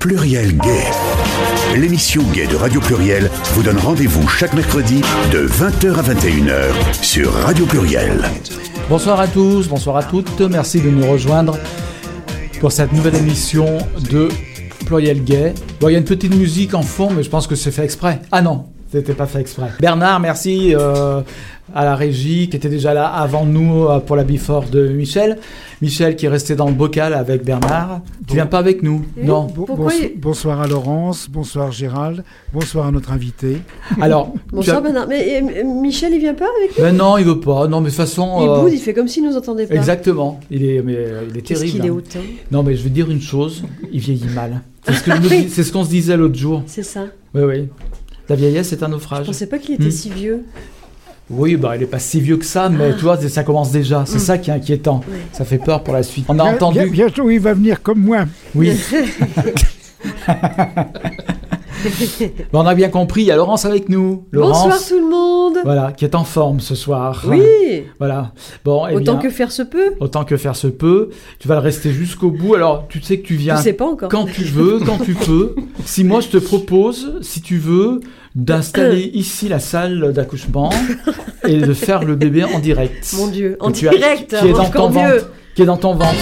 Pluriel Gay. L'émission Gay de Radio Pluriel vous donne rendez-vous chaque mercredi de 20h à 21h sur Radio Pluriel. Bonsoir à tous, bonsoir à toutes. Merci de nous rejoindre pour cette nouvelle émission de Pluriel Gay. Bon, il y a une petite musique en fond, mais je pense que c'est fait exprès. Ah non, c'était pas fait exprès. Bernard, merci euh, à la régie qui était déjà là avant nous euh, pour la before de Michel. Michel qui est resté dans le bocal avec Bernard. Tu viens pas avec nous? Non. Bon- Pourquoi bonso- il- Bonsoir à Laurence, bonsoir Gérald, bonsoir à notre invité. Alors, Bonsoir as- Bernard. Mais euh, Michel, il vient pas avec nous? Mais non, il veut pas. Non, mais de toute façon. Il euh, boude, il fait comme s'il nous entendait pas. Exactement. Il est, mais, il est Qu'est-ce terrible. qu'il est hein. hautain? Non, mais je vais dire une chose. Il vieillit mal. C'est ce ce qu'on se disait l'autre jour. C'est ça. Oui, oui. La vieillesse, c'est un Je naufrage. pensais pas qu'il était Hmm. si vieux. Oui, bah, il est pas si vieux que ça, mais tu vois, ça commence déjà. C'est Mm. ça qui est inquiétant. Ça fait peur pour la suite. On a Bien- entendu. bien- bientôt, il va venir comme moi. Oui. On a bien compris. Il y a Laurence avec nous. Laurence, Bonsoir tout le monde. voilà, qui est en forme ce soir. Oui. Voilà. Bon, eh Autant bien, que faire se peut. autant que faire se peut. Tu vas le rester jusqu'au bout. Alors, tu sais que tu viens Je sais pas encore. quand tu veux, quand tu peux. Si moi je te propose, si tu veux, d'installer ici la salle d'accouchement et de faire le bébé en direct. Mon Dieu, en as- direct, qui est dans encore ton mieux. ventre. Qui est dans ton ventre.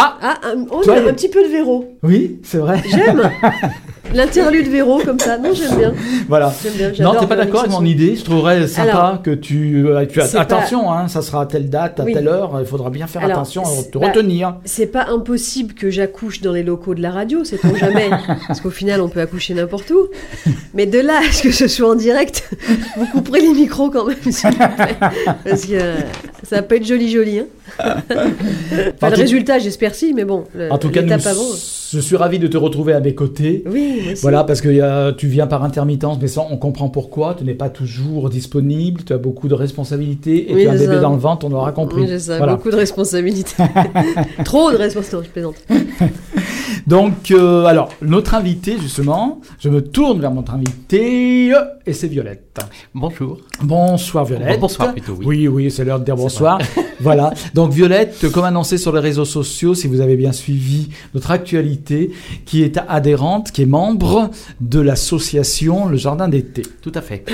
Ah Ah, un, oh, Toi, un petit peu de Véro. Oui, c'est vrai. J'aime. L'interlude Véro comme ça. Non, j'aime bien. Voilà. Bien. Non, t'es pas d'accord avec mon idée Je trouverais sympa Alors, que tu. euh, tu attention, hein, ça sera à telle date, à Oui. telle heure. Il faudra bien faire Alors, attention te bah, retenir. C'est pas impossible que j'accouche dans les locaux de la radio, c'est pour jamais. parce qu'au final, on peut accoucher n'importe où. Mais de là à ce que ce soit en direct, vous couperez les micros quand même, s'il vous plaît. Parce que euh, ça pas être joli joli. Hein. Le tout- résultat, j'espère si, mais bon, le- En tout cas, nous- avant. je suis ravi de te retrouver à mes côtés. Oui. Voilà, parce que euh, tu viens par intermittence, mais ça, on comprend pourquoi. Tu n'es pas toujours disponible, tu as beaucoup de responsabilités et Oui, tu as un bébé ça. dans le ventre, on aura compris. J'ai ça, Voilà. beaucoup de responsabilités. Trop de responsabilités, je plaisante. Donc, euh, alors, notre invité, justement, je me tourne vers notre invité et c'est Violette. Bonjour. Bonsoir Violette. Bonsoir plutôt, oui. Oui, oui, c'est l'heure de dire bonsoir. voilà. Donc Violette, comme annoncé sur les réseaux sociaux, si vous avez bien suivi notre actualité, qui est adhérente, qui est membre de l'association Le Jardin d'été. Tout à fait.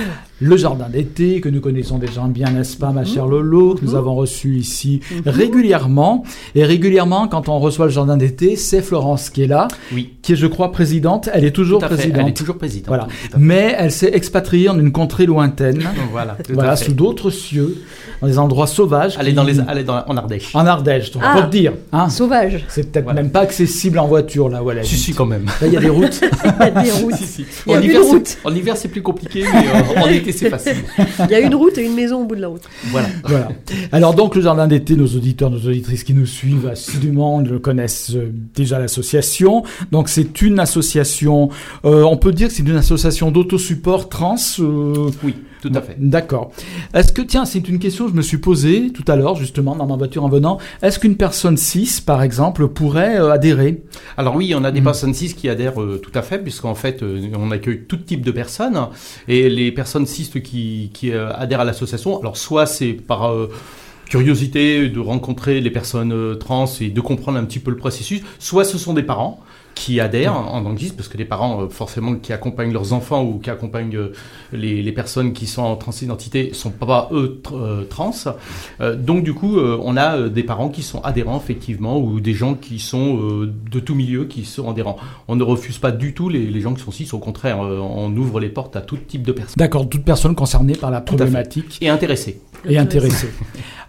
Le Jardin d'été, que nous connaissons déjà bien, n'est-ce pas, Mhm. ma chère Lolo, que nous avons reçu ici régulièrement. Et régulièrement, quand on reçoit le Jardin d'été, c'est Florence qui est là, Oui. qui est, je crois, présidente. Elle est toujours Tout à fait. présidente. Elle est toujours présidente. Voilà. Mais elle s'est expatriée en une contrée lointaine. Voilà. Tout voilà, à fait. sous d'autres cieux, dans des endroits sauvages. Elle est dans les, elle est dans, en Ardèche. En Ardèche, on Ah. peut te dire. Hein Sauvage. c'est peut-être Voilà. même pas accessible en voiture, là où elle. Si, si, quand même. Là, il y a des routes. Il y a des routes. Si, si. Il y a En une hiver, c'est- route. en hiver, c'est plus compliqué, mais euh, en été, c'est facile. Il y a une route et une maison au bout de la route. Voilà. voilà. Alors, donc, le jardin d'été, nos auditeurs, nos auditrices qui nous suivent assidûment le connaissent euh, déjà l'association. Donc, c'est une association, euh, on peut dire que c'est une association d'autosupport trans. euh, Oui, tout à fait. D'accord. Est-ce que, tiens, c'est une question que je me suis posée tout à l'heure, justement, dans ma voiture en venant. Est-ce qu'une personne cis, par exemple, pourrait euh, adhérer? Alors oui, on a des Mm. personnes cis qui adhèrent euh, tout à fait, puisqu'en fait, euh, on accueille tout type de personnes. Et les personnes cis qui, qui adhèrent à l'association, alors soit c'est par euh, curiosité de rencontrer les personnes euh, trans et de comprendre un petit peu le processus, soit ce sont des parents qui adhèrent en tant que parce que les parents, euh, forcément, qui accompagnent leurs enfants ou qui accompagnent euh, les, les personnes qui sont en transidentité, sont pas, eux, tr- trans. Donc, du coup, on a des parents qui sont adhérents, effectivement, ou des gens qui sont de tout milieu qui sont adhérents. On ne refuse pas du tout les, les gens qui sont cis, au contraire, on ouvre les portes à tout type de personnes. D'accord, toute personne concernée par la problématique. Et intéressés. Et intéressé.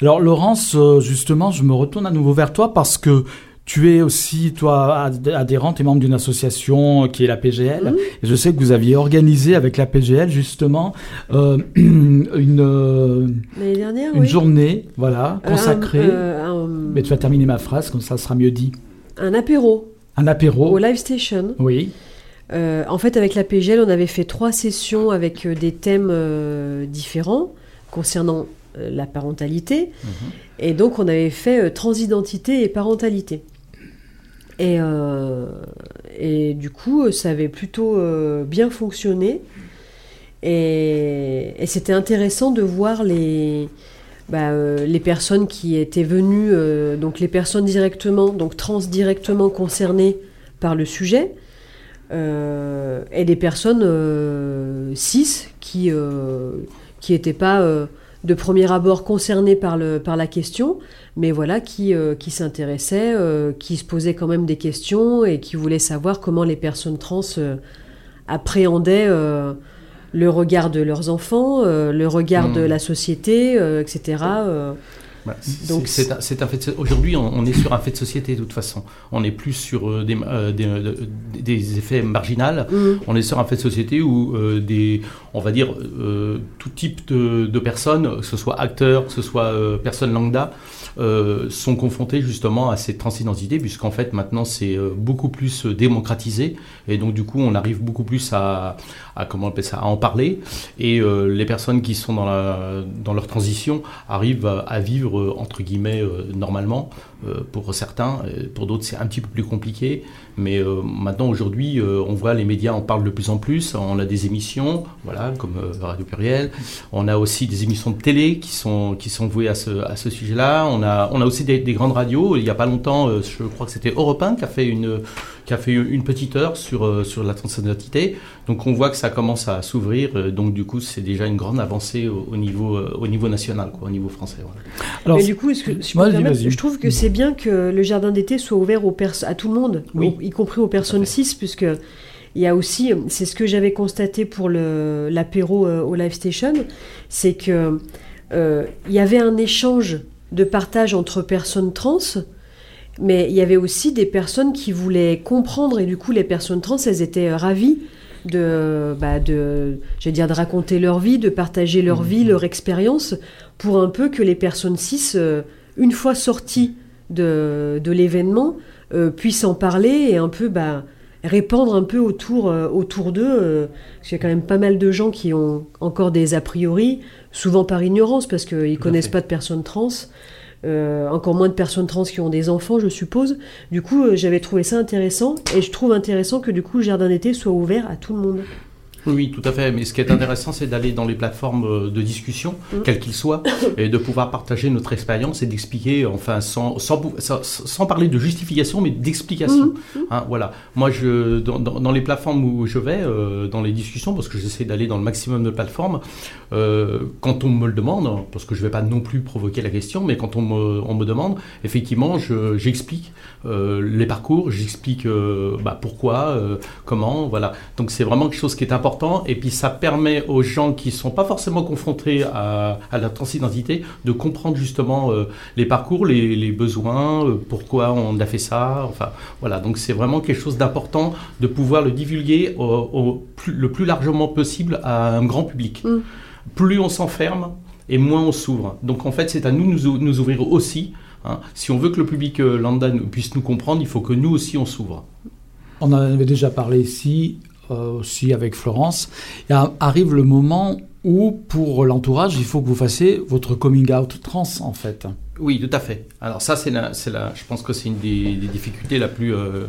Alors Laurence, euh, justement, je me retourne à nouveau vers toi parce que tu es aussi, toi, ad- adhérente et membre d'une association qui est la PGL. Mhm. Et je sais que vous aviez organisé avec la PGL, justement, euh, une, euh, dernière, une oui. journée, voilà, consacrée. euh, un- Mais tu vas terminer ma phrase, comme ça sera mieux dit. un apéro Un apéro. au Live Station. Oui. En fait, avec la PGL, on avait fait trois sessions avec des thèmes différents concernant la parentalité. Et donc, on avait fait euh, transidentité et parentalité. Et, euh, et du coup, euh, ça avait plutôt euh, bien fonctionné. Et, et c'était intéressant de voir les, bah, euh, les personnes qui étaient venues, euh, donc les personnes directement, donc trans directement concernées par le sujet, euh, et des personnes euh, cis qui qui n'étaient pas de premier abord concernées par, le, par la question, mais voilà, qui, qui s'intéressaient, qui se posaient quand même des questions et qui voulaient savoir comment les personnes trans appréhendaient le regard de leurs enfants, le regard de mmh. la société, etc. Bah, Donc c'est un, un, fait. Aujourd'hui, on, est sur un fait de société de toute façon. On n'est plus sur euh, des, euh, euh, des, effets marginaux. Mm. On est sur un fait de société où des, on va dire, tout type de, de, personnes, que ce soit acteurs, que ce soit personnes lambda, sont confrontés justement à cette transidentité, puisqu'en fait maintenant c'est beaucoup plus démocratisé, et donc du coup on arrive beaucoup plus à, à comment on appelle ça, à en parler, et les personnes qui sont dans, la, dans leur transition arrivent à, vivre entre guillemets normalement, pour certains, pour d'autres c'est un petit peu plus compliqué, mais maintenant aujourd'hui on voit les médias en parlent de plus en plus, on a des émissions, voilà, comme Radio Pluriel, on a aussi des émissions de télé qui sont, qui sont vouées à ce, à ce sujet-là, on on a aussi des, grandes radios. Il n'y a pas longtemps, euh, je crois que c'était Europe 1 qui a fait une, qui a fait une petite heure sur, euh, sur la transidentité. Donc on voit que ça commence à s'ouvrir. Euh, donc du coup, c'est déjà une grande avancée au, niveau, au niveau national, quoi, au niveau français. Alors, du coup, je, trouve que c'est bien que le jardin d'été soit ouvert aux à tout le monde, y compris aux personnes cis, puisque il y a aussi, c'est ce que j'avais constaté pour l'apéro au Live Station, c'est que il y avait un échange de partage entre personnes trans, mais il y avait aussi des personnes qui voulaient comprendre, et du coup, les personnes trans, elles étaient euh, ravies de, bah de, dire, de raconter leur vie, de partager leur mmh. vie, leur expérience, pour un peu que les personnes cis, euh, une fois sorties de, de l'événement, euh, puissent en parler et un peu bah, répandre un peu autour, autour d'eux. parce qu'il y a quand même pas mal de gens qui ont encore des a priori, souvent par ignorance, parce qu'ils ne connaissent pas de personnes trans. Euh, encore moins de personnes trans qui ont des enfants, je suppose. Du coup, euh, j'avais trouvé ça intéressant, et je trouve intéressant que du coup, le jardin d'été soit ouvert à tout le monde. Oui, tout à fait. Mais ce qui est intéressant, c'est d'aller dans les plateformes euh, de discussion, mm. quelles qu'ils soient, et de pouvoir partager notre expérience et d'expliquer, enfin, sans, sans, sans, parler de justification, mais d'explication. Mm. Hein, voilà. Moi, je, dans, dans, les plateformes où je vais, euh, dans les discussions, parce que j'essaie d'aller dans le maximum de plateformes, euh, quand on me le demande, parce que je ne vais pas non plus provoquer la question, mais quand on me, on me demande, effectivement, j'explique les parcours, j'explique bah, pourquoi, comment, voilà. Donc, c'est vraiment quelque chose qui est important et puis ça permet aux gens qui ne sont pas forcément confrontés à, la transidentité de comprendre justement euh, les parcours, les, besoins, euh, pourquoi on a fait ça. Enfin, voilà. Donc c'est vraiment quelque chose d'important de pouvoir le divulguer au, le plus largement possible à un grand public. Mm. Plus on s'enferme et moins on s'ouvre. Donc en fait, c'est à nous de nous, ouvrir aussi. Hein. Si on veut que le public euh, lambda puisse nous comprendre, il faut que nous aussi on s'ouvre. On en avait déjà parlé ici. Euh, aussi avec Florence. Arrive le moment où, pour l'entourage, il faut que vous fassiez votre coming out trans, en fait. Oui, tout à fait. Alors ça, c'est la, la, je pense que c'est une des, difficultés la plus... Euh,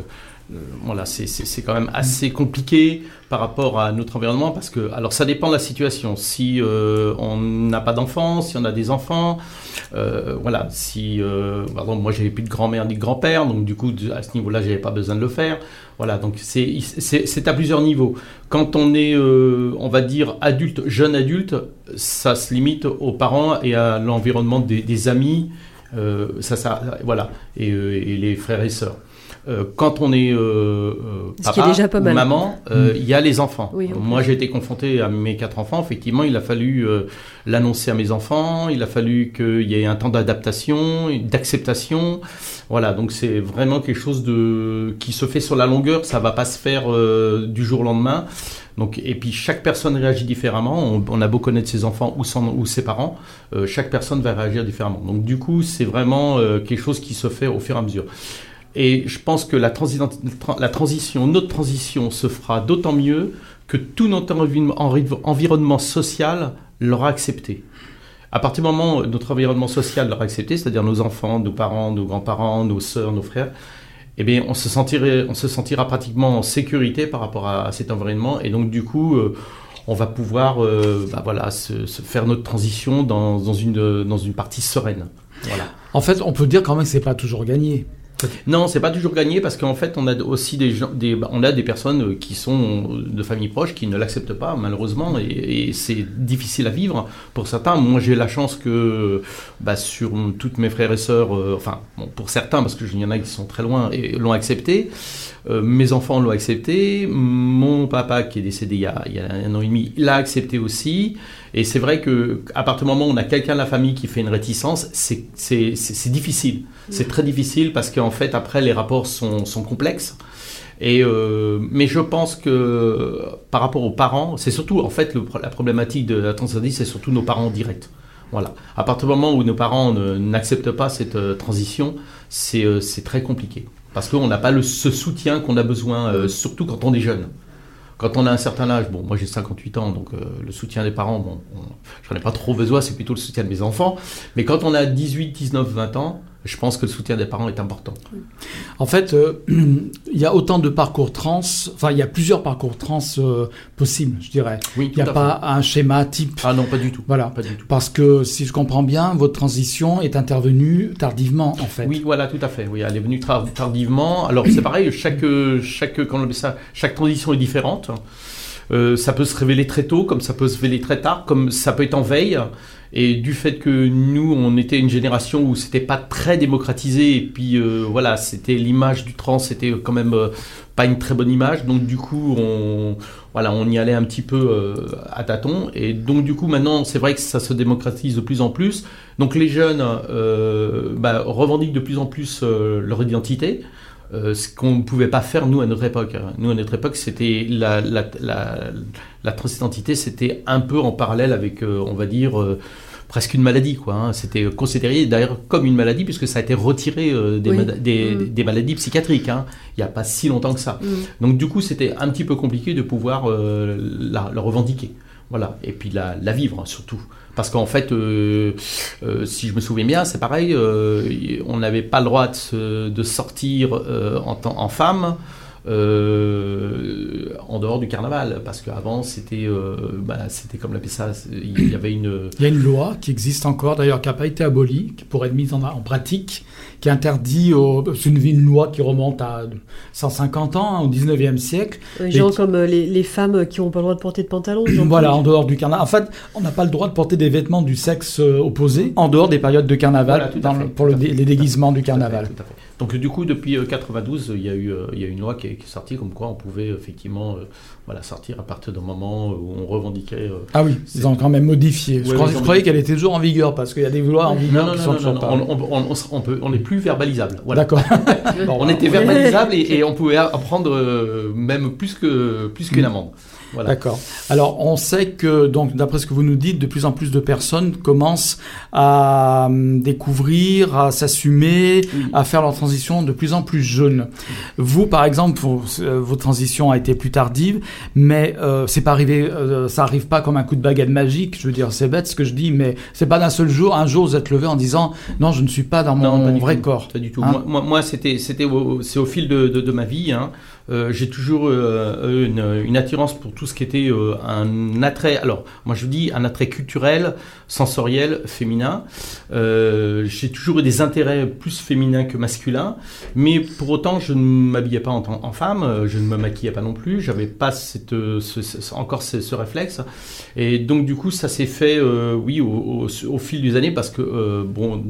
voilà, c'est quand même assez compliqué par rapport à notre environnement parce que, alors ça dépend de la situation. Si on n'a pas d'enfants, si on a des enfants, voilà, si, moi j'avais plus de grand-mère ni de grand-père, donc du coup à ce niveau-là j'avais pas besoin de le faire. Voilà, donc c'est à plusieurs niveaux. Quand on est, euh, on va dire, adulte, jeune adulte, ça se limite aux parents et à l'environnement des, amis, euh, ça, ça, voilà, euh, et, les frères et sœurs. Euh, quand on est euh, euh papa ou maman, euh, il y a les enfants. Moi, j'ai été confronté à mes quatre enfants. Effectivement, il a fallu l'annoncer à mes enfants. Il a fallu qu'il y ait un temps d'adaptation, d'acceptation. Voilà, donc c'est vraiment quelque chose de qui se fait sur la longueur. Ça va pas se faire du jour au lendemain. Donc, et puis chaque personne réagit différemment. On, a beau connaître ses enfants ou, ou ses parents, chaque personne va réagir différemment. Donc du coup, c'est vraiment quelque chose qui se fait au fur et à mesure. Et je pense que la, transition, notre transition se fera d'autant mieux que tout notre environnement social l'aura accepté. À partir du moment où notre environnement social l'aura accepté, c'est-à-dire nos enfants, nos parents, nos grands-parents, nos sœurs, nos frères, eh bien, on se, sentira pratiquement en sécurité par rapport à, cet environnement. Et donc, du coup, euh, on va pouvoir euh, bah, voilà, faire notre transition dans, une, partie sereine. En fait, on peut dire quand même que c'est pas toujours gagné. Non, c'est pas toujours gagné parce qu'en fait, on a aussi des gens, bah, on des personnes qui sont de familles proches qui ne l'acceptent pas malheureusement et, c'est difficile à vivre pour certains. Moi, j'ai la chance que bah, sur toutes mes frères et sœurs, euh, enfin pour certains parce qu'il y en a qui sont très loin et l'ont accepté. Euh, mes enfants l'ont accepté. Mon papa, qui est décédé il y, a, un an et demi, l'a accepté aussi. Et c'est vrai que à partir du moment où on a quelqu'un de la famille qui fait une réticence, c'est difficile. C'est très difficile parce qu'en fait, après, les rapports sont, complexes. Et euh, mais je pense que par rapport aux parents, c'est surtout en fait la problématique de la transition, c'est surtout nos parents directs. Voilà. À partir du moment où nos parents n'acceptent pas cette euh, transition, c'est très compliqué parce qu'on n'a pas le, ce soutien qu'on a besoin, euh, surtout quand on est jeune. Quand on a un certain âge, bon, moi j'ai 58 ans, donc euh, le soutien des parents, bon, j'en ai pas trop besoin, c'est plutôt le soutien de mes enfants. Mais quand on a 18, 19, 20 ans, je pense que le soutien des parents est important. En fait, euh, il y a autant de parcours trans, enfin il y a plusieurs parcours trans euh, possibles, je dirais. Oui, il n'y a pas un schéma type. Ah non, pas du tout. Voilà, pas du tout. Parce que si je comprends bien, votre transition est intervenue tardivement, en fait. Oui, voilà, tout à fait. Oui, elle est venue tardivement. Alors c'est pareil, chaque chaque on ça, chaque transition est différente. Euh, ça peut se révéler très tôt, comme ça peut se révéler très tard, comme ça peut être en veille. Et du fait que nous, on était une génération où c'était pas très démocratisé, et puis euh, voilà, c'était l'image du trans, c'était quand même euh, pas une très bonne image. Donc du coup, on, voilà, on y allait un petit peu à tâtons. Et donc du coup, maintenant, c'est vrai que ça se démocratise de plus en plus. Donc les jeunes bah, revendiquent de plus en plus leur identité. Ce qu'on ne pouvait pas faire nous à notre époque. Nous à notre époque, c'était la, la, la, la transidentité, c'était un peu en parallèle avec, on va dire, presque une maladie. quoi. Hein. C'était considéré d'ailleurs comme une maladie puisque ça a été retiré euh, mm. des, maladies psychiatriques. Hein. Il n'y a pas si longtemps que ça. Mm. Donc du coup, c'était un petit peu compliqué de pouvoir euh, la, revendiquer. Voilà. Et puis la, vivre surtout. Parce qu'en fait, euh, si je me souviens bien, c'est pareil, on n'avait pas le droit de, sortir en, femme. Euh, en dehors du carnaval, parce qu'avant c'était, euh, bah, c'était comme l'appelait ça, il y avait une. Il y a une loi qui existe encore, d'ailleurs, qui n'a pas été abolie, qui pourrait être mise en, en pratique, qui interdit, c'est une, loi qui remonte à 150 ans, au 19e siècle. Genre comme euh, les, femmes qui n'ont pas le droit de porter de pantalon. Voilà, en dehors du carnaval. En fait, on n'a pas le droit de porter des vêtements du sexe opposé en dehors des périodes de carnaval, pour les déguisements du carnaval. tout à fait. Donc du coup, depuis 92, il y a eu a une loi qui est, qui est sortie comme quoi on pouvait effectivement euh, voilà, sortir à partir d'un moment où on revendiquait. Euh, ah oui, ils ont quand même modifié. je, croyais, qu'elle était toujours en vigueur parce qu'il y a des lois en vigueur qui sont toujours pas. On, n'est plus verbalisable. Voilà. D'accord. on était verbalisable et, on pouvait apprendre euh, même plus que plus qu'une mm. amende. D'accord. Alors, on sait que, donc, d'après ce que vous nous dites, de plus en plus de personnes commencent à hum, découvrir, à s'assumer, à faire leur transition de plus en plus jeunes. Vous, par exemple, euh, votre transition a été plus tardive, mais euh, c'est pas arrivé, euh, ça arrive pas comme un coup de baguette magique. Je veux dire, c'est bête ce que je dis, mais c'est pas d'un seul jour. Un jour, vous êtes levé en disant, non, je ne suis pas dans mon vrai corps. Pas du tout. Hein moi, moi, c'était, c'était, c'est au fil de, de, de ma vie. Hein. Euh, j'ai toujours euh, une, une, attirance pour tout ce qui était euh, un attrait. Alors, moi je dis un attrait culturel, sensoriel, féminin. j'ai toujours eu des intérêts plus féminins que masculins, mais pour autant je ne m'habillais pas en, femme, je ne me maquillais pas non plus, j'avais pas cette, ce, encore ce, ce, réflexe. Et donc du coup ça s'est fait, oui, au, au, au, fil des années, parce que bon,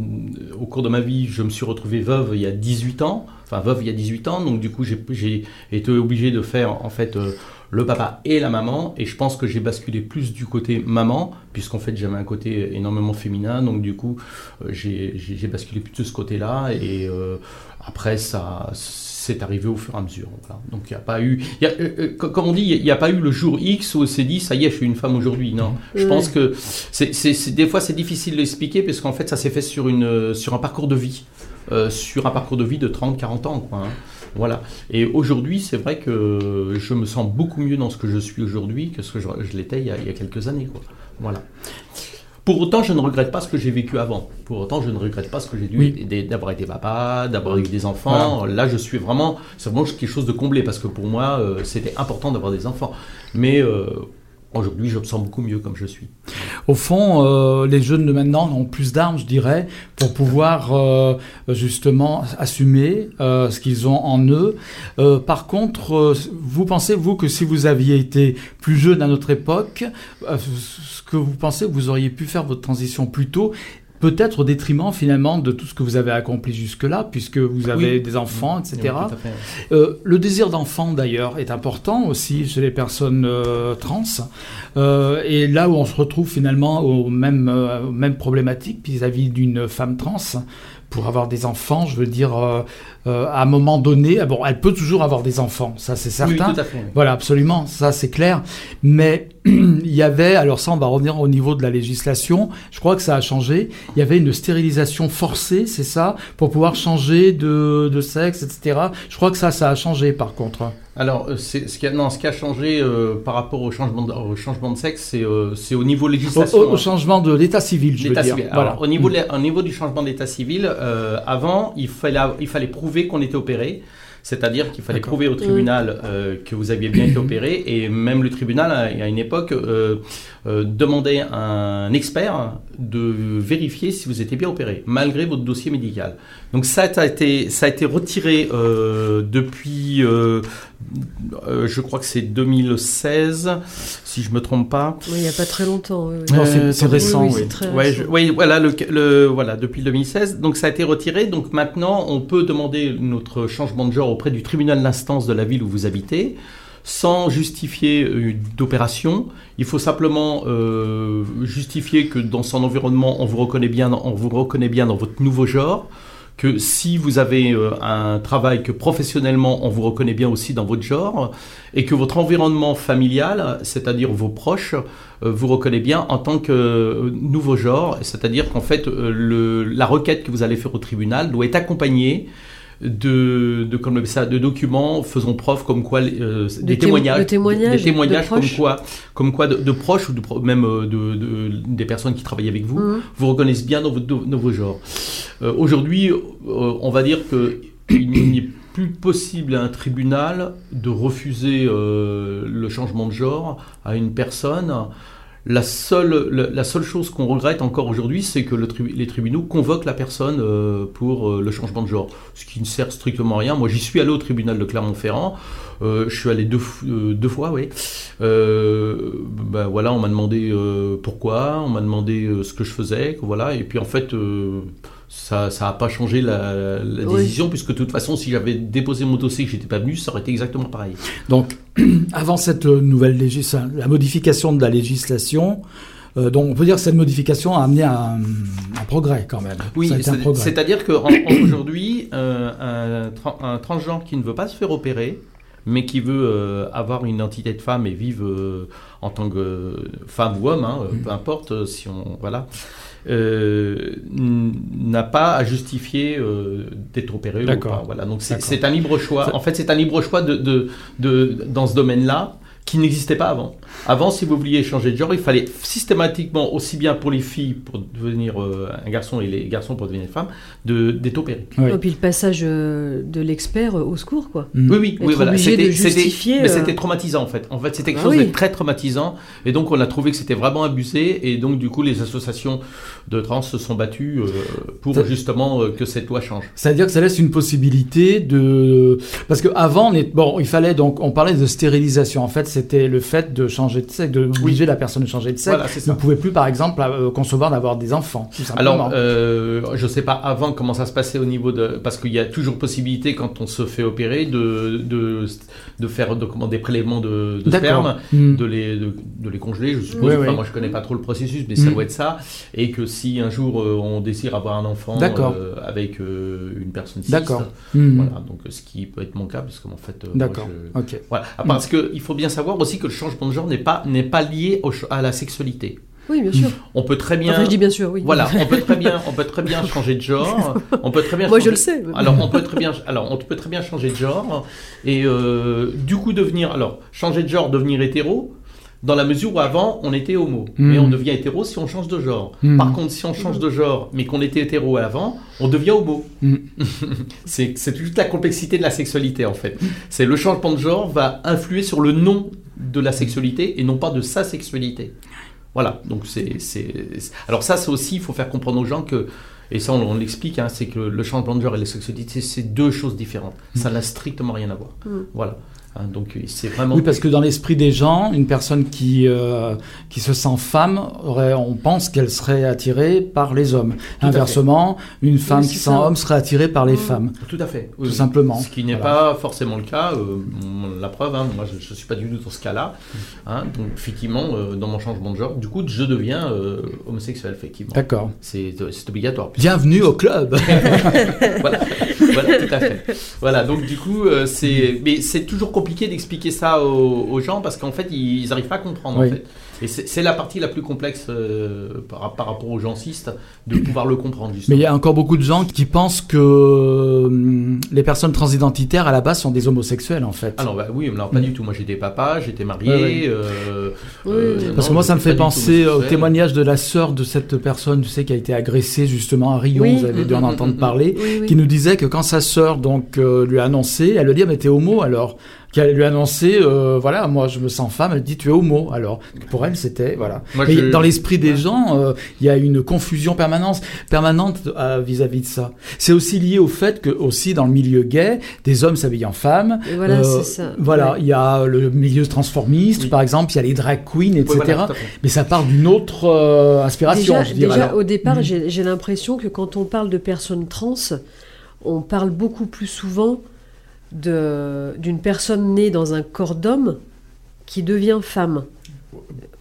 au cours de ma vie, je me suis retrouvé veuve il y a 18 ans enfin veuve il y a 18 ans, donc du coup j'ai été obligé de faire en fait euh, le papa et la maman, et je pense que j'ai basculé plus du côté maman, puisqu'en fait j'avais un côté énormément féminin, donc du coup euh, j'ai basculé plus de ce côté-là, et euh, après ça c'est arrivé au fur et à mesure. Donc il n'y a pas eu, comme on dit, il n'y a pas eu le jour X où on s'est dit ça y est, je suis une femme aujourd'hui. Non, je pense que c'est des fois c'est difficile d'expliquer parce qu'en fait ça s'est fait sur une sur un parcours de vie. Euh, sur un parcours de vie de 30-40 ans. Quoi, hein. Voilà. Et aujourd'hui, c'est vrai que je me sens beaucoup mieux dans ce que je suis aujourd'hui que ce que je, l'étais il, y a quelques années. Quoi. Voilà. Pour autant, je ne regrette pas ce que j'ai vécu avant. Pour autant, je ne regrette pas ce que j'ai dû d'avoir été papa, d'avoir eu des enfants. Là, je suis vraiment, c'est vraiment quelque chose de comblé parce que pour moi, euh, c'était important d'avoir des enfants. Mais euh, Aujourd'hui, je me sens beaucoup mieux comme je suis. Au fond, euh, les jeunes de maintenant ont plus d'armes, je dirais, pour pouvoir euh, justement assumer euh, ce qu'ils ont en eux. Par contre, vous pensez, vous, que si vous aviez été plus jeune à notre époque, ce que vous pensez vous auriez pu faire votre transition plus tôt Peut-être au détriment finalement de tout ce que vous avez accompli jusque-là, puisque vous avez Oui. des enfants, etc. Oui. Euh, le désir d'enfant, d'ailleurs, est important aussi chez les personnes euh, trans. Euh, et là où on se retrouve finalement aux mêmes, aux mêmes problématiques vis-à-vis d'une femme trans, pour avoir des enfants, je veux dire, euh, euh, à un moment donné, ah bon, elle peut toujours avoir des enfants, ça c'est Oui, certain. tout à fait. Voilà, absolument, ça c'est clair. Mais il y avait, alors ça on va revenir au niveau de la législation, je crois que ça a changé, il y avait une stérilisation forcée, c'est ça, pour pouvoir changer de, de sexe, etc. Je crois que ça, ça a changé par contre. Alors, euh, c'est- ce, qui a, non, ce qui a changé euh, par rapport au changement de, au changement de sexe, c'est euh, c'est au niveau Au, législation. au- au hein. changement de l'état civil, je veux L'état dire. civil. Voilà. Alors, au, niveau, de la- au niveau du changement d'état civil, euh, avant, il fallait, il fallait prouver qu'on était opéré. C'est-à-dire qu'il fallait D'accord. prouver au tribunal euh, que vous aviez bien été opéré. Et même le tribunal, à, à une époque, euh, demandait à un expert de vérifier si vous étiez bien opéré, malgré votre dossier médical. Donc ça a été, ça a été retiré euh, depuis, euh, euh, je crois que c'est 2016, si je me trompe pas. Oui, il n'y a pas très longtemps. oui, oui. Non, c'est- Euh, récent, oui, oui. Ouais, récent. je- oui, voilà, le, le- voilà, depuis le 2016. Donc ça a été retiré. Donc maintenant, on peut demander notre changement de genre auprès du tribunal d'instance de la ville où vous habitez, sans justifier d'opération. Il faut simplement euh, justifier que dans son environnement, on vous reconnaît bien, on vous reconnaît bien dans votre nouveau genre. Que si vous avez euh, un travail que professionnellement on vous reconnaît bien aussi dans votre genre, et que votre environnement familial, c'est-à-dire vos proches, euh, vous reconnaît bien en tant que euh, nouveau genre, c'est-à-dire qu'en fait, le, la requête que vous allez faire au tribunal doit être accompagnée de, de, comme ça, de documents faisant preuve comme quoi, euh, des témo- témoignages, de témoignages des témoignages de comme proches. quoi, comme quoi de, proches ou de, même euh, de, de- des personnes qui travaillent avec vous, Mhm. vous reconnaissent bien dans nouveau genre. Euh, Aujourd'hui, euh, on va dire que il n'est plus possible à un tribunal de refuser le changement de genre à une personne. La seule, la, seule chose qu'on regrette encore aujourd'hui, c'est que les tribunaux convoquent la personne euh, pour euh, le changement de genre, ce qui ne sert strictement à rien. Moi, j'y suis allé au tribunal de Clermont-Ferrand. Euh, je suis allé deux, deux fois, oui. Ben voilà, on m'a demandé pourquoi, on m'a demandé ce que je faisais, voilà, et puis en fait, ça n'a pas changé la, la Oui. décision, puisque de toute façon, si j'avais déposé mon dossier et que j'étais pas venu, ça aurait été exactement pareil. Donc, avant cette euh, nouvelle législation, la modification de la législation, euh, donc on peut dire que cette modification a amené un, un progrès quand même. Oui, c'est-à-dire qu'aujourd'hui, un, tran- un transgenre qui ne veut pas se faire opérer, mais qui veut euh, avoir une identité de femme et vivre euh, en tant que euh, femme ou homme, hein, euh, Mm. peu importe euh, si on voilà, euh, n'a pas à justifier euh, d'être opéré. ou D'accord. pas. Voilà, donc c'est un libre choix. En fait, c'est un libre choix de, de, de- dans ce domaine-là qui n'existait pas avant. Avant, si vous vouliez changer de genre, il fallait systématiquement, aussi bien pour les filles pour devenir euh, un garçon et les garçons pour devenir une femme, de- d'être opérés. Oui. Et puis le passage euh, de l'expert euh, au secours, quoi. Mm. Oui, oui, oui, voilà. C'était- Mais c'était traumatisant en fait. En fait, c'était quelque Ah chose oui. de très traumatisant. Et donc, on a trouvé que c'était vraiment abusé. Et donc, du coup, les associations de trans se sont battues euh, pour Ça- justement euh, que cette loi change. C'est-à-dire que ça laisse une possibilité de parce que avant on est bon, il fallait donc on parlait de stérilisation. En fait, c'était le fait de changer de sexe, de obliger la personne de changer de sexe. Voilà, ne pouvait plus, par exemple, euh, concevoir d'avoir des enfants. Tout. Alors, euh, je ne sais pas avant comment ça se passait au niveau de... Parce qu'il y a toujours possibilité, quand on se fait opérer, de, de, de faire de, comment, des prélèvements de, de D'accord. sperme, Mm. de, les, de, de les congeler, je suppose. Oui, Enfin, oui. Moi, je connais pas trop le processus, mais ça Mm. doit être ça. Et que si un jour euh, on désire avoir un enfant euh, avec une personne cis, D'accord. Mm. voilà, donc ce qui peut être mon cas, parce que en fait... moi, D'accord. je- Ok. Voilà. Ah, Parce qu'il faut bien savoir aussi que le changement de genre n'est pas, n'est pas lié au à la sexualité. Oui, bien sûr. On peut très bien... Enfin, je dis bien sûr, oui. Voilà, on peut très bien, on peut très bien changer de genre. On peut très bien. Moi, je le sais. Alors, on peut très bien, alors on peut très bien changer de genre et euh, du coup devenir, alors changer de genre, devenir hétéro. Dans la mesure où avant on était homo, Mm. mais on devient hétéro si on change de genre. Mm. Par contre, si on change de genre, mais qu'on était hétéro avant, on devient homo. Mm. c'est c'est toute la complexité de la sexualité en fait. C'est le changement de genre va influer sur le nom de la sexualité et non pas de sa sexualité. Voilà, donc c'est... c'est- Alors ça, c'est aussi, il faut faire comprendre aux gens que, et ça on, on l'explique, hein, c'est que le changement de genre et la sexualité, c'est deux choses différentes. Ça n'a strictement rien à voir. Mm. Voilà. Hein, donc c'est vraiment... Oui, parce que dans l'esprit des gens, une personne qui, euh, qui se sent femme, aurait, on pense qu'elle serait attirée par les hommes. Inversement, une femme Oui, qui sent homme serait attirée par les Mm. femmes. Tout à fait. Tout simplement. Ce qui n'est Voilà. pas forcément le cas. euh, la preuve, hein, moi je ne suis pas du tout dans ce cas-là. hein, donc effectivement, euh, dans mon changement de genre, du coup, je deviens euh, homosexuel, effectivement. D'accord. C'est c'est obligatoire. Bienvenue au club. voilà, voilà, tout à fait. Voilà, donc du coup, euh, c'est, mais c'est toujours compliqué d'expliquer ça aux, aux gens parce qu'en fait, ils n'arrivent pas à comprendre. Oui. En fait. Et c'est la partie la plus complexe euh, par, par rapport aux gencistes de pouvoir le comprendre Mais il y a encore beaucoup de gens qui pensent que hum, les personnes transidentitaires à la base sont des homosexuels en fait. Ah non, bah oui, mais non, pas du tout. Moi, j'étais papa, j'étais marié. Ouais, ouais. euh, Oui, euh. Parce non, que moi, ça me fait penser au témoignage de la sœur de cette personne, tu sais, qui a été agressée justement à Rion. Oui. Vous avez dû en entendre parler. Oui, oui. qui nous disait que quand sa sœur donc euh, lui a annoncé, elle lui a dit ah, mais t'es homo alors qu'elle lui a annoncé euh, voilà moi je me sens femme, elle dit tu es homo alors pour elle c'était voilà. Moi, je- dans l'esprit des gens, euh, il y a une confusion permanente permanente euh, vis-à-vis de ça. C'est aussi lié au fait que aussi dans le milieu gay, des hommes s'habillent en femmes. Et voilà, Euh, c'est ça. Voilà, Ouais. il y a le milieu transformiste Oui. par exemple, il y a les drag queens, etc. voilà. Mais ça part d'une autre euh, aspiration, Déjà, je dirais. déjà, alors. au départ, Mhm. j'ai l'impression que quand on parle de personnes trans, on parle beaucoup plus souvent d'une personne née dans un corps d'homme qui devient femme.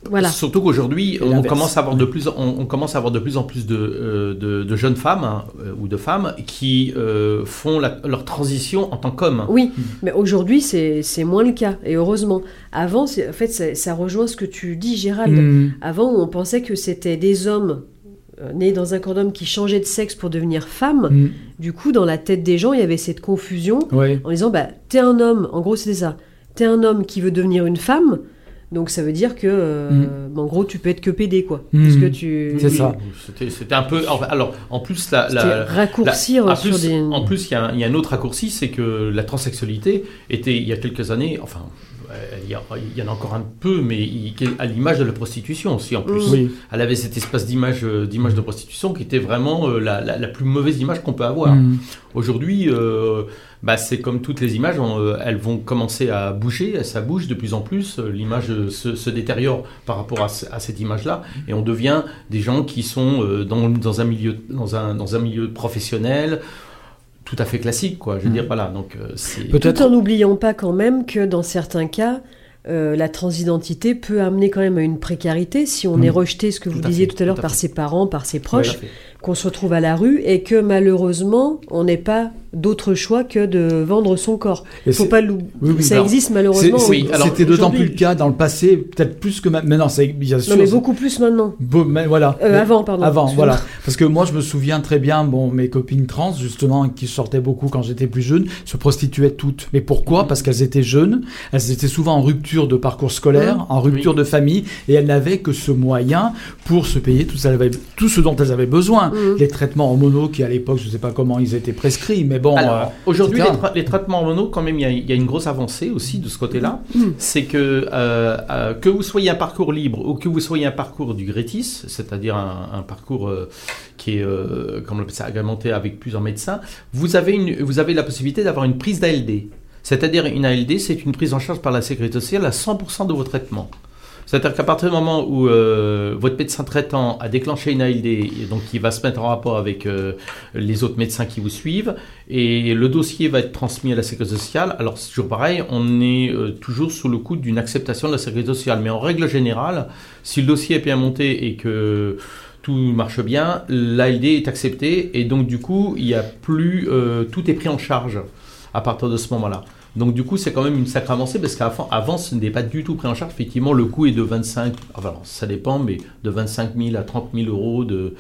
Voilà. Surtout qu'aujourd'hui, on commence à avoir de plus, on, on commence à avoir de plus en plus de, euh, de, de jeunes femmes hein, euh, ou de femmes qui euh, font la- leur transition en tant qu'hommes. Oui, mais aujourd'hui, c'est c'est moins le cas, et heureusement. Avant, c'est- en fait, ça, ça rejoint ce que tu dis, Gérald. Mhm. Avant, on pensait que c'était des hommes euh, nés dans un corps d'homme qui changeaient de sexe pour devenir femmes. Mhm. Du coup, dans la tête des gens, il y avait cette confusion Ouais. en disant bah t'es un homme en gros c'était ça t'es un homme qui veut devenir une femme donc ça veut dire que euh, bah, en gros tu peux être que pédé quoi Mm. parce que tu C'est ça. C'était c'était un peu. Alors, en plus, la, la- raccourcir la- en sur plus, des En plus, il y, a un- il y a un autre raccourci, c'est que la transsexualité était, il y a quelques années, enfin, il y, a- il y en a encore un peu, mais il- à l'image de la prostitution aussi, en plus. Mm. Oui. Elle avait cette espèce d'image euh, d'image de prostitution qui était vraiment euh, la, la- la plus mauvaise image qu'on peut avoir. Mhm. Aujourd'hui, euh, bah, c'est comme toutes les images, on, euh, elles vont commencer à bouger, ça bouge de plus en plus, euh, l'image euh, se, se détériore par rapport à, ce- à cette image-là, et on devient des gens qui sont euh, dans, dans un milieu, dans un, dans un milieu professionnel tout à fait classique, quoi. Je veux dire, voilà, donc euh. Peut-être tout en n'oubliant pas quand même que dans certains cas euh, la transidentité peut amener quand même à une précarité si on Mm. est rejeté, ce que vous Tout disiez fait, tout à l'heure, par fait. ses parents, par ses Tout à proches, fait. Qu'on se retrouve à la rue et que malheureusement on n'ait pas d'autre choix que de vendre son corps. Et Faut pas l'oublier. Oui, oui, ça alors, existe malheureusement. oui, alors, C'était d'autant plus le cas dans le passé, peut-être plus que ma- maintenant. C'est bien sûr. Non mais beaucoup plus maintenant. Beau- mais voilà. Euh, Mais- avant, pardon. Avant, voilà. Parce que moi, je me souviens très bien, bon, mes copines trans, justement, qui sortaient beaucoup quand j'étais plus jeune, se prostituaient toutes. Mais pourquoi? Parce qu'elles étaient jeunes, elles étaient souvent en rupture de parcours scolaire, Mmh. en rupture Oui. de famille, et elles n'avaient que ce moyen pour se payer tout, tout ce dont elles avaient besoin. Mhm. Les traitements hormonaux qui, à l'époque, je ne sais pas comment ils étaient prescrits, mais bon. Euh, aujourd'hui, les, tra- les traitements hormonaux, quand même, il y, a- il y a une grosse avancée aussi de ce côté-là. Mm. C'est que euh, euh, que vous soyez un parcours libre ou que vous soyez un parcours du Grétis, c'est-à-dire un, un parcours qui est, comme on appelle ça, agrémenté avec plusieurs médecins, vous avez, une, vous avez la possibilité d'avoir une prise d'ALD. C'est-à-dire une ALD, c'est une prise en charge par la sécurité sociale à 100% de vos traitements. C'est-à-dire qu'à partir du moment où euh, votre médecin traitant a déclenché une ALD, donc il va se mettre en rapport avec euh, les autres médecins qui vous suivent, et le dossier va être transmis à la sécurité sociale. Alors c'est toujours pareil, on est euh, toujours sous le coup d'une acceptation de la sécurité sociale. Mais en règle générale, si le dossier est bien monté et que tout marche bien, l'ALD est accepté, et donc du coup, il y a plus, tout est pris en charge à partir de ce moment-là. Donc du coup, c'est quand même une sacrée avancée parce qu'avant, avant, ce n'était pas du tout pris en charge. Effectivement, le coût est de 25, enfin, ça dépend, mais de 25 000 à 30 000 euros de,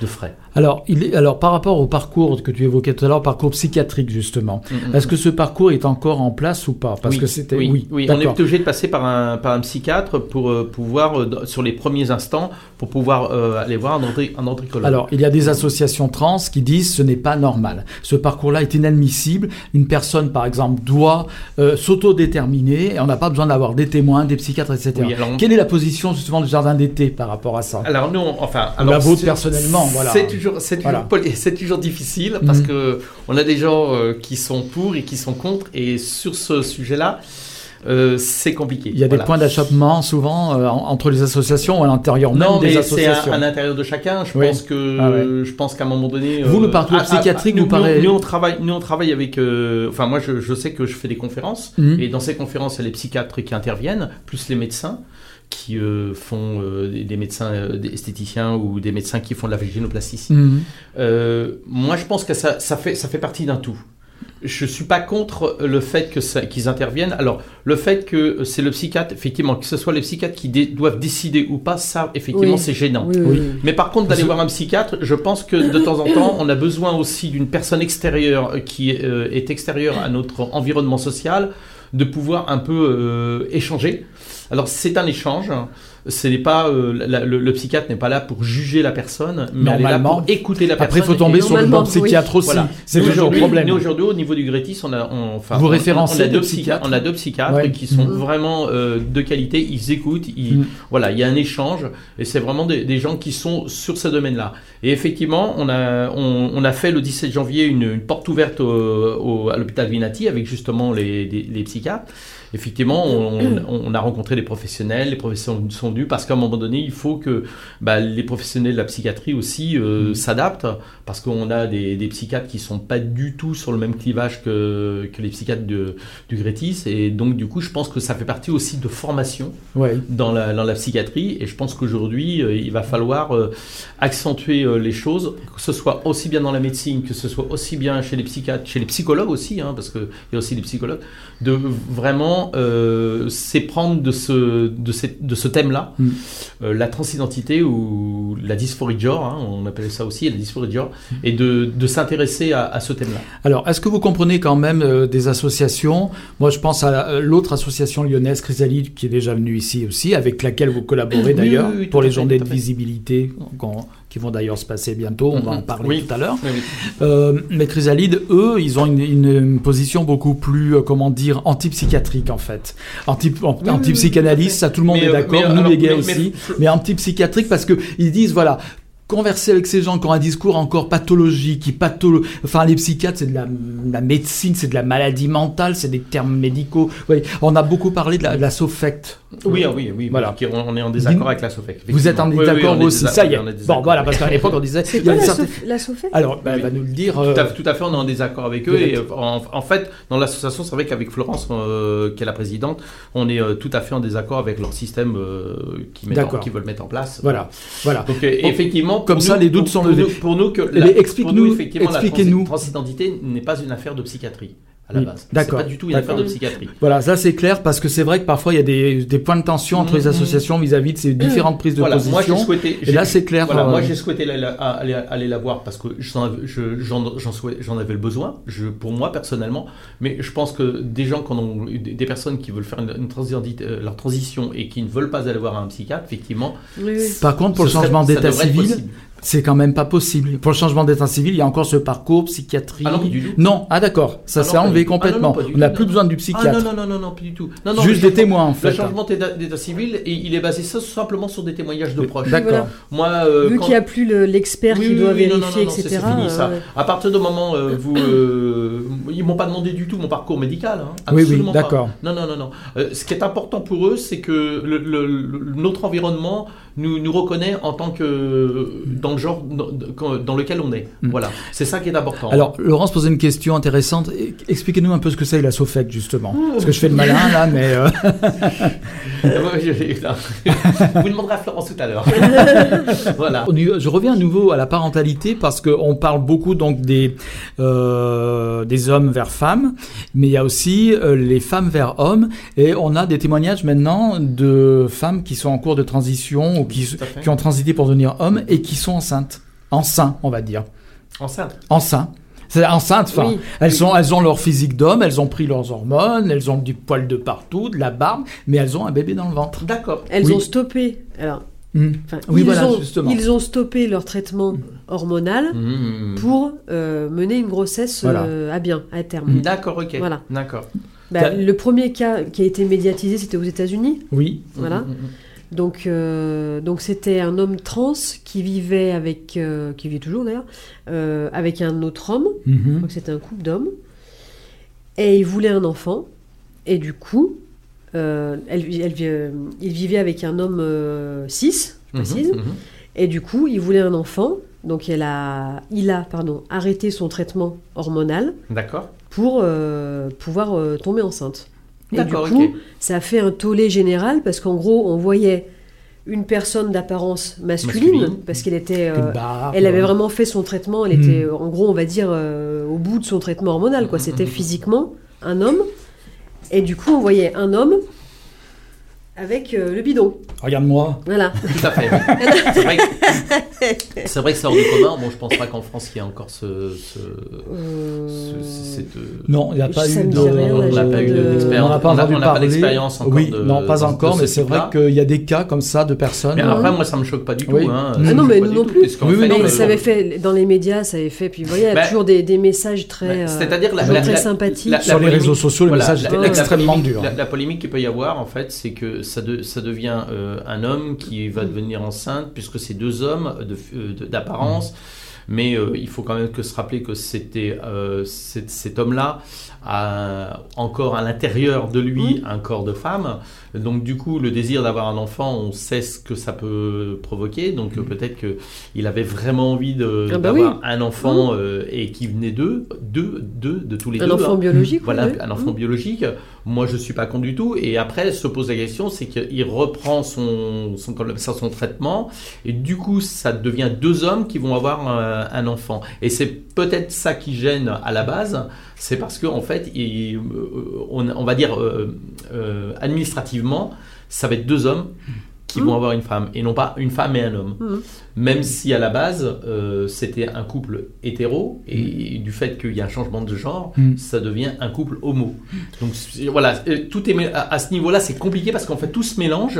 de frais. Alors, il est, alors, par rapport au parcours que tu évoquais tout à l'heure, parcours psychiatrique, justement, Mhm. est-ce que ce parcours est encore en place ou pas? Parce oui, que c'était. oui, Oui, oui, on est obligé de passer par un, par un psychiatre pour euh, pouvoir, euh, sur les premiers instants, pour pouvoir euh, aller voir un, andricologue. Alors, il y a des associations trans qui disent ce n'est pas normal. Ce parcours-là est inadmissible. Une personne, par exemple, doit euh, s'autodéterminer et on n'a pas besoin d'avoir des témoins, des psychiatres, etc. Oui, alors- Quelle est la position justement du jardin d'été par rapport à ça? Alors nous, on- enfin, alors la vôtre personnellement, voilà. C'est toujours, c'est toujours, Voilà. poli- c'est toujours difficile parce Mhm. que on a des gens euh, qui sont pour et qui sont contre, et sur ce sujet-là, euh, c'est compliqué. Il y a Voilà. des points d'achoppement souvent euh, en- entre les associations ou à l'intérieur même Non, des mais c'est associations. à, l'intérieur de chacun. Je Oui. pense que, Ah ouais. je pense qu'à un moment donné, Vous, euh, le parcours ah, ah, psychiatrique nous, nous paraît- Nous, on travaille, nous on travaille avec. euh, enfin, moi, je, je sais que je fais des conférences Mhm. et dans ces conférences, il y a les psychiatres qui interviennent, plus les médecins qui euh, font euh, des, des médecins euh, des esthéticiens ou des médecins qui font de la vaginoplastie. Mhm. Euh, moi, je pense que ça, ça, fait, ça fait partie d'un tout. Je suis pas contre le fait que ça- qu'ils interviennent. Alors, le fait que c'est le psychiatre, effectivement, que ce soit les psychiatres qui dé- doivent décider ou pas, ça, effectivement, Oui. c'est gênant. Oui. Mais par contre, d'aller voir un psychiatre, je pense que de temps en temps, on a besoin aussi d'une personne extérieure qui euh, est extérieure à notre environnement social, de pouvoir un peu euh, échanger. Alors, c'est un échange. Ce n'est pas euh, la- le, le psychiatre n'est pas là pour juger la personne, mais elle est là pour écouter la personne. Après, il faut tomber sur le bon Normalement, oui. psychiatre aussi. Voilà. C'est toujours le aujourd'hui- problème. Nous aujourd'hui, au niveau du Grétis, on a, on, enfin, Vous on- référencez on, a des deux psychiatres On a deux psychiatres Ouais. qui sont Mhm. vraiment euh, de qualité. Ils écoutent. Ils, Mhm. Voilà, il y a un échange et c'est vraiment des, des gens qui sont sur ce domaine-là. Et effectivement, on a, on, on a fait le 17 janvier une, une porte ouverte au- au- à l'hôpital Vinati avec justement les, les, les psychiatres. Effectivement, on, a rencontré des professionnels, les professionnels sont venus parce qu'à un moment donné, il faut que bah, les professionnels de la psychiatrie aussi euh, s'adaptent parce qu'on a des, des psychiatres qui sont pas du tout sur le même clivage que, que les psychiatres de, du Grétis. Et donc du coup, je pense que ça fait partie aussi de formation Ouais. dans la, dans la psychiatrie. Et je pense qu'aujourd'hui euh, il va falloir euh, accentuer les choses que ce soit aussi bien dans la médecine que ce soit aussi bien chez les psychiatres chez les psychologues aussi hein, parce qu'il y a aussi des psychologues de vraiment euh, s'éprendre de ce, de, cette- de ce thème là Mm. la transidentité ou la dysphorie de genre hein, on appelle ça aussi la dysphorie de genre et de, de s'intéresser à, à ce thème là Alors, est-ce que vous comprenez quand même euh, des associations? Moi, je pense à euh, l'autre association lyonnaise, Chrysalide, qui est déjà venue ici aussi, avec laquelle vous collaborez d'ailleurs, oui, oui, tout pour les journées de visibilité, qu'on- qui vont d'ailleurs se passer bientôt, on va en Mhm. parler Oui. tout à l'heure. Oui, oui. Euh, mais Chrysalide, eux, ils ont une, une- une position beaucoup plus, euh, comment dire, antipsychiatrique en fait. Antipsychanalyste, oui, ça tout le monde Mais, est euh, d'accord, nous les gays aussi, mais- mais antipsychiatrique parce que ils disent, voilà, converser avec ces gens qui ont un discours encore pathologique, qui patholo... Enfin, les psychiatres, c'est de la, la médecine, c'est de la maladie mentale, c'est des termes médicaux. Oui, on a beaucoup parlé de la, de la. Oui, ah oui, oui, Voilà. qui- on est en désaccord avec la SOFEC. Vous êtes en effectivement. Oui, oui, désaccord aussi, ça y est. on est Bon, désaccord. voilà, parce qu'à l'époque, on disait... Il y a la, certaine- la Alors, bah, Oui. elle va nous le dire. euh, Tout à, tout à fait, on est en désaccord avec eux. Et en, en fait, dans l'association, c'est vrai qu'avec Florence, euh, qui est la présidente, on est euh, tout à fait en désaccord avec leur système euh, qu'ils qu'ils veulent mettre en place. Voilà, voilà. Donc, euh, effectivement, Comme ça, nous- les doutes pour- sont pour levés. nous- Pour nous, que Eh la, pour nous, effectivement, la transi- transidentité n'est pas une affaire de psychiatrie à la base. d'accord, pas du tout une affaire de psychiatrie. Voilà, ça c'est clair parce que c'est vrai que parfois il y a des, des points de tension entre les associations vis-à-vis de ces différentes prises de Voilà, moi j'ai position. souhaité. Et là c'est clair. Voilà, euh, moi j'ai souhaité aller, la- aller, aller la voir parce que j'en avais- je- le besoin, je, pour moi personnellement, mais je pense que des gens qui en ont, des personnes qui veulent faire une, une transidentité- euh, leur transition et qui ne veulent pas aller voir un psychiatre, effectivement, Oui, oui. Par contre, pour le changement d'état civil, possible. C'est quand même pas possible. Pour le changement d'état civil, il y a encore ce parcours psychiatrie. Ah non, pas du tout. Non, ah d'accord, ça Ah s'est pas enlevé. Ah non, complètement. non, pas On n'a plus besoin du Ah psychiatre. non, non, non, non, non, plus du tout. Non, non, Juste des témoins en fait. Le changement d'état civil, il est basé simplement sur des témoignages de proches. D'accord. Voilà. Moi, euh, Vu quand- qu'il n'y a plus le- l'expert Oui, qui oui, doit oui, non, non, vérifier, etc. C'est fini ça. euh, ouais. À partir du moment euh, vous, euh, ils m'ont pas demandé du tout mon parcours médical. hein. Oui, oui, Absolument pas. d'accord. Non, non, non, non. Euh, ce qui est important pour eux, c'est que le, le- le- notre environnement nous, nous reconnaît en tant que dans le genre dans, lequel on est. Mm. Voilà. C'est ça qui est important. Alors, Laurence posait une question intéressante. Expliquez-nous un peu ce que c'est la SOFEC, justement. Parce que je fais le malin, là, mais... euh, vous demanderez à Florence tout à l'heure. voilà. Je reviens à nouveau à la parentalité parce qu'on parle beaucoup donc des, euh, des hommes vers femmes, mais il y a aussi euh, les femmes vers hommes. Et on a des témoignages maintenant de femmes qui sont en cours de transition ou qui, qui ont transité pour devenir hommes et qui sont enceintes. Enceintes, on va dire. Enceinte. Enceintes. C'est enceinte, enfin, Oui. elles, sont, elles ont leur physique d'homme, elles ont pris leurs hormones, elles ont du poil de partout, de la barbe, mais elles ont un bébé dans le ventre. D'accord. Elles Oui. ont stoppé. Alors, Hmm. ils, voilà, ont, justement. ils ont stoppé leur traitement hormonal Mmh. pour euh, mener une grossesse Voilà. euh, à bien, à terme. D'accord, ok. Voilà. D'accord. Bah, le premier cas qui a été médiatisé, c'était aux États-Unis. Oui. Voilà. Donc, euh, donc c'était un homme trans qui vivait avec, euh, qui vit toujours d'ailleurs, euh, avec un autre homme. Mhm. Donc c'était un couple d'hommes. Et il voulait un enfant. Et du coup, elle, elle- il vivait avec un homme cis, je précise. Mhm, mhm. Et du coup, il voulait un enfant. Donc elle a, il a pardon, arrêté son traitement hormonal D'accord. pour pouvoir tomber enceinte. Et du D'accord, coup, ok. ça a fait un tollé général parce qu'en gros, on voyait une personne d'apparence masculine, Masculine. parce qu'elle était, euh, elle avait vraiment fait son traitement. Elle Mm. était, euh, en gros, on va dire, euh, au bout de son traitement hormonal. Quoi, c'était Mm. physiquement un homme. Et du coup, on voyait un homme avec euh, le bidon. Regarde-moi. Voilà. Tout à fait. oui. c'est, vrai que, c'est vrai que c'est hors du commun. Bon, je pense pas qu'en France il y a encore ce, ce, Euh, ce- cette, euh, Non, il n'y a pas eu de. on n'a pas eu de- d'expérience. On n'a pas On a- entendu on n'a pas parler. d'expérience encore Oui, de- non, pas encore, de mais ce c'est vrai qu'il y a des cas comme ça de personnes. Mais euh, après, moi, ça me choque pas du tout. Oui. Hein. Ah Ça me non, mais nous non plus. Oui, oui, fait, non, mais ça euh, avait fait dans les médias, ça avait fait. Puis vous voyez, il y a Bah, toujours des, des messages très, bah, euh, c'est-à-dire très sympathiques. Sur les réseaux sociaux, le message était extrêmement dur. La, la polémique qu'il peut y avoir, en fait, c'est que ça, de- ça devient euh, un homme qui va devenir enceinte, puisque c'est deux hommes de- euh, de- d'apparence. Mais euh, il faut quand même que se rappeler que c'était cet, cet homme-là a encore à l'intérieur de lui un corps de femme. Donc du coup, le désir d'avoir un enfant, on sait ce que ça peut provoquer. Donc peut-être que il avait vraiment envie de- Ah bah d'avoir oui. un enfant euh, et qui venait d'eux, deux, deux, de tous les un deux. enfant hein. biologique. Voilà, oui. un enfant biologique. Moi, je suis pas contre du tout. Et après, se pose la question, c'est qu'il reprend son, son, traitement. Et du coup, ça devient deux hommes qui vont avoir euh, un enfant. Et c'est peut-être ça qui gêne à la base. C'est parce qu'en en fait, il- euh, on, on va dire euh, euh, administrativement, ça va être deux hommes qui Mhm. vont avoir une femme et non pas une femme et un homme. Mhm. Même si à la base euh, c'était un couple hétéro et du fait qu'il y a un changement de genre, ça devient un couple homo. Donc voilà, tout est à, à ce niveau-là, c'est compliqué parce qu'en fait tout se mélange.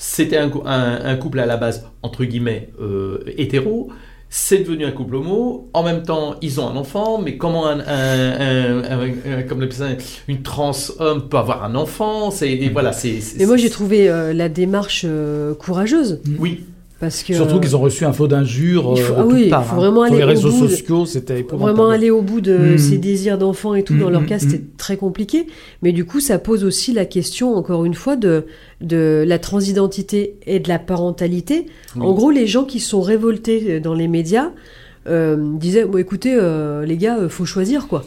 C'était un, un- un couple à la base entre guillemets euh, hétéro. C'est devenu un couple homo. En même temps, ils ont un enfant. Mais comment un, un- un- un- un- comme une trans homme peut avoir un enfant? C'est et voilà, c'est. c'est- Mais moi, j'ai trouvé euh, la démarche euh, courageuse. Oui, Parce que, Surtout qu'ils ont reçu un faux d'injure il faut- euh, ah oui, parts, faut hein. vraiment Sur aller les au réseaux bout sociaux, c'était. Vraiment aller au bout de Mm. ses désirs d'enfant et tout. Dans leur mm, cas, mm. c'était très compliqué. Mais du coup, ça pose aussi la question, encore une fois, de, de la transidentité et de la parentalité. En gros, les gens qui sont révoltés euh, dans les médias euh, disaient bon, écoutez, euh, les gars, euh, faut choisir quoi.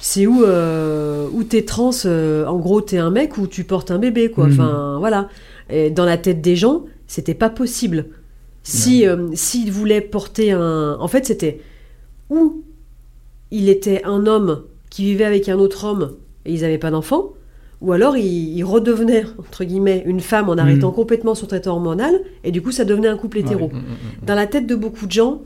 C'est où, euh, où t'es trans, euh, en gros, t'es un mec ou tu portes un bébé, quoi. Enfin, voilà. Et dans la tête des gens, c'était pas possible. Si, euh, s'il voulait porter un. En fait, c'était ou il était un homme qui vivait avec un autre homme et ils n'avaient pas d'enfant, ou alors il, il redevenait, entre guillemets, une femme en arrêtant Mhm. complètement son traitement hormonal, et du coup, ça devenait un couple hétéro. Mm, mm, mm. Dans la tête de beaucoup de gens,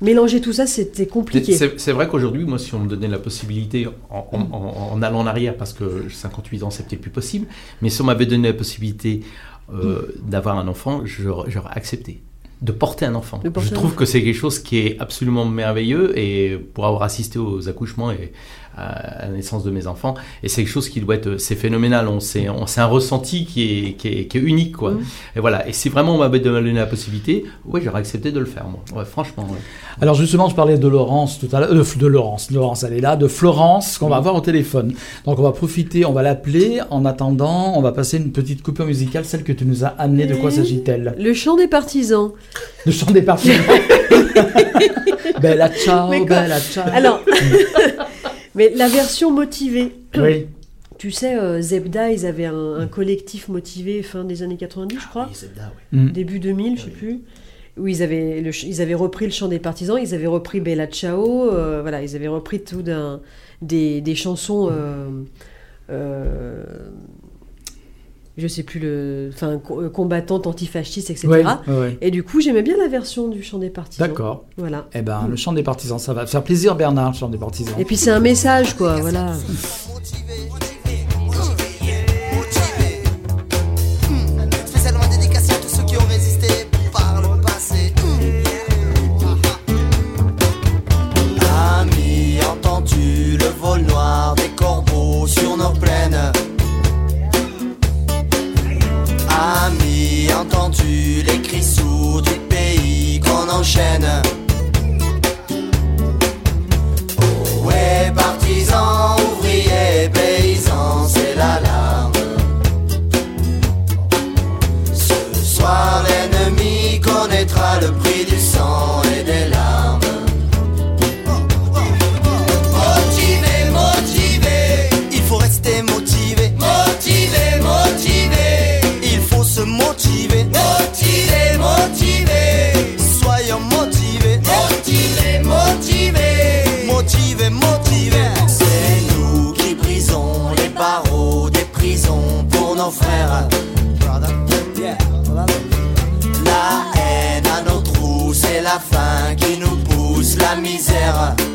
mélanger tout ça, c'était compliqué. C'est vrai qu'aujourd'hui, moi, si on me donnait la possibilité, en, en- en- en allant en arrière, parce que 58 ans, c'est peut-être plus possible, mais si on m'avait donné la possibilité euh, d'avoir un enfant, j'aurais accepté. De porter un enfant. Porter Je trouve que c'est quelque chose qui est absolument merveilleux et pour avoir assisté aux accouchements et à la naissance de mes enfants, et c'est quelque chose qui doit être, c'est phénoménal. On c'est, on c'est un ressenti qui est, qui est, qui est unique, quoi. Et voilà. Et si vraiment on m'avait donné la possibilité, oui, j'aurais accepté de le faire, moi. Ouais, franchement. ouais. Alors justement, je parlais de Laurence tout à l'heure, euh, de Laurence, Laurence, elle est là, de Florence, qu'on va avoir au téléphone. Donc on va profiter, on va l'appeler. En attendant, on va passer une petite coupure musicale, celle que tu nous as amenée. De quoi s'agit-elle? Le chant des partisans. Le chant des partisans. bella ciao, bella ciao. Alors, mais la version motivée. oui. Tu sais, euh, Zebda, ils avaient un, un collectif motivé fin des années 90, je crois. Oui, c'est là, ouais. Mm. début 2000, je sais plus, où ils avaient, le ils avaient repris le chant des partisans, ils avaient repris Bella Ciao, euh, voilà, ils avaient repris tout d'un, des, des chansons, euh, euh, je sais plus le, enfin co- euh, combattantes, antifascistes, etc. Ouais, ouais, ouais. Et du coup, j'aimais bien la version du chant des partisans. D'accord. Voilà. Eh ben, le chant des partisans, ça va faire plaisir, Bernard, le chant des partisans. Et puis c'est un message, quoi, voilà. Spécialement dédicacé à tous ceux qui ont résisté par le passé. Ami, entends-tu le vol noir des corbeaux sur entendu les cris sourds du pays qu'on enchaîne. Oh ouais, partisans, ouvriers, paysans, c'est l'alarme. Ce soir, l'ennemi connaîtra le prix la misère.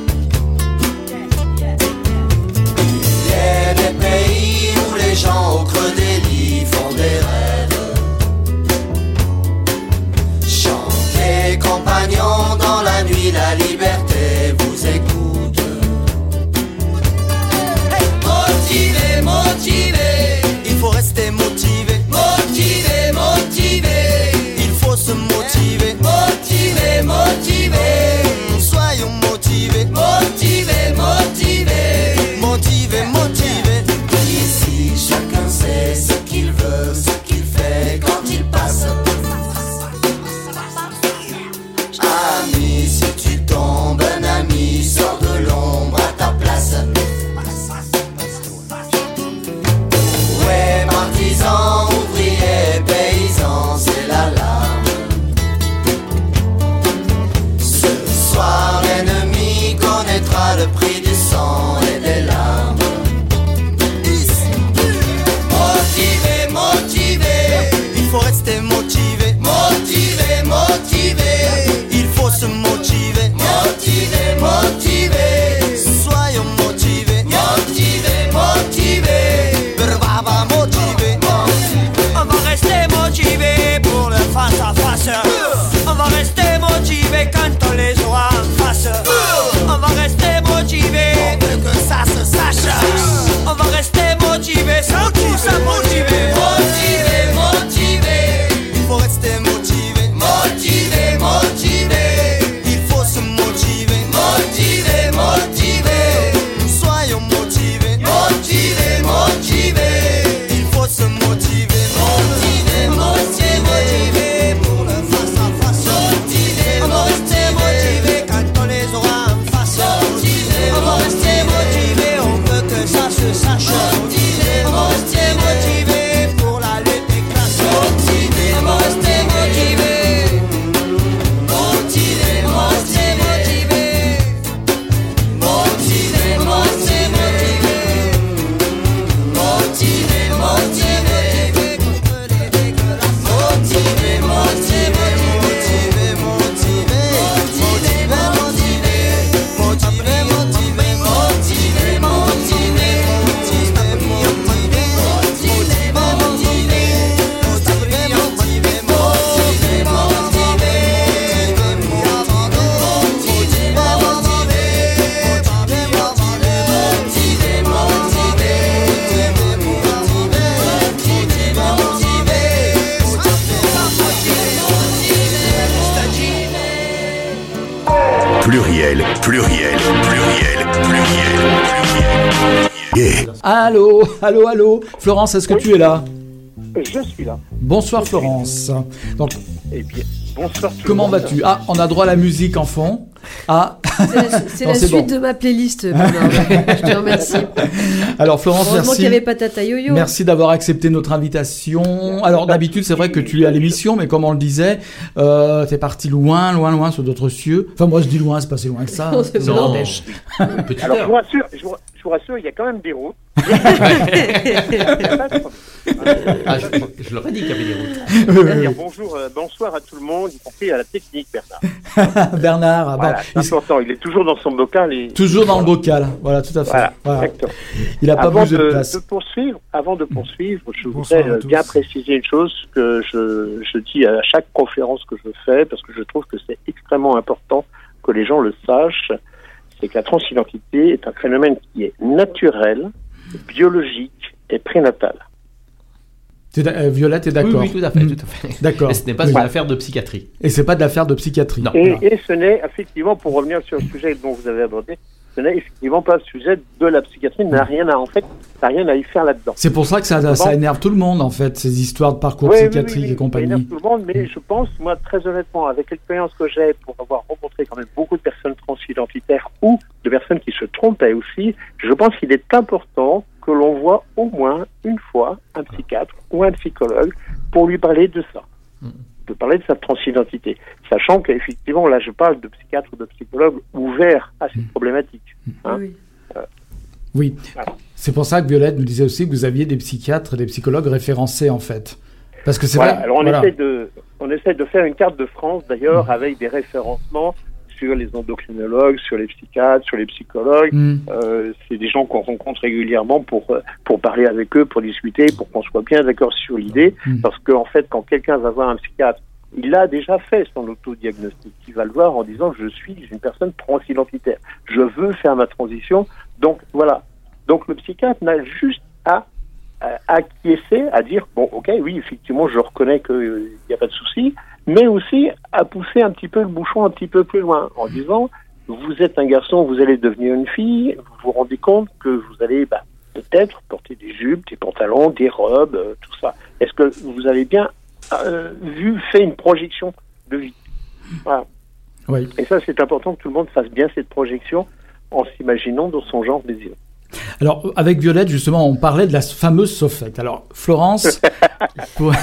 Allô, allô. Florence, est-ce que tu es là Je suis là. Bonsoir Florence. Donc, Eh bien, bonsoir tout le comment vas-tu? Ah, on a droit à la musique en fond. Ah, C'est la, Non, suite bon. de ma playlist. Je te remercie. alors Florence, Heureusement qu'il merci. n'y avait pas Tata Yo-Yo. Merci d'avoir accepté notre invitation. Alors d'habitude, c'est vrai que tu es à l'émission, mais comme on le disait, euh, t'es parti loin, loin, loin sur d'autres cieux. Enfin, moi je dis loin, c'est pas si loin que ça. Non. Petite Alors, je vous rassure, je vous, je vous rassure, il y a quand même des routes. Ah, je, je leur ai dit qu'il y avait des routes. Bonjour, euh, bonsoir à tout le monde, y compris à la technique, Bernard. Bernard, ah, Voilà, bon, c'est il- important, il est toujours dans son bocal. Et... toujours dans le bocal. Voilà, tout à fait. Voilà, Voilà. exactement. Il a pas Avant bougé de de, place. de poursuivre, avant de poursuivre, je Bonsoir voudrais euh, bien préciser une chose que je, je dis à chaque conférence que je fais, parce que je trouve que c'est extrêmement important que les gens le sachent, c'est que la transidentité est un phénomène qui est naturel, biologique et prénatal. Tu es d'a- euh, Violette est d'accord. oui, tout à fait, Mm. tout à fait. D'accord. Et ce n'est pas Oui. une affaire de psychiatrie. Et c'est pas de l'affaire de psychiatrie. Non. Et, Voilà. et ce n'est effectivement, pour revenir sur le sujet dont vous avez abordé, ce n'est effectivement pas le sujet de la psychiatrie, n'a rien à, en fait, ça n'a rien à y faire là-dedans. C'est pour ça que ça, ça énerve tout le monde, en fait, ces histoires de parcours Oui, oui, et ça compagnie. énerve tout le monde, mais je pense, moi, très honnêtement, avec l'expérience que j'ai pour avoir rencontré quand même beaucoup de personnes transidentitaires ou de personnes qui se trompaient aussi, je pense qu'il est important que l'on voit au moins une fois un psychiatre ou un psychologue pour lui parler de ça, de parler de sa transidentité, sachant qu'effectivement, là, je parle de psychiatre ou de psychologue ouverts à ces problématiques. hein. Oui. Oui. Voilà. C'est pour ça que Violette nous disait aussi que vous aviez des psychiatres, des psychologues référencés, en fait. Parce que c'est Voilà. vrai. Alors on voilà. essaie de on essaie de faire une carte de France d'ailleurs avec des référencements sur les endocrinologues, sur les psychiatres, sur les psychologues. Mm. Euh, c'est des gens qu'on rencontre régulièrement pour euh, pour parler avec eux, pour discuter, pour qu'on soit bien d'accord sur l'idée. Mm. Parce qu'en fait, quand quelqu'un va voir un psychiatre, il a déjà fait son autodiagnostic. Il va le voir en disant je suis une personne transidentitaire. Je veux faire ma transition. Donc voilà. Donc le psychiatre n'a juste à à acquiescer, à dire bon, ok, oui, effectivement, je reconnais qu'il n'y a pas de souci, mais aussi à pousser un petit peu le bouchon un petit peu plus loin en disant vous êtes un garçon, vous allez devenir une fille, vous vous rendez compte que vous allez bah, peut-être porter des jupes, des pantalons, des robes, euh, tout ça. Est-ce que vous avez bien euh, vu, fait une projection de vie? Voilà. Oui. Et ça, c'est important que tout le monde fasse bien cette projection en s'imaginant dans son genre désir. Alors, avec Violette, justement, on parlait de la fameuse Sofect. Alors, Florence, pour-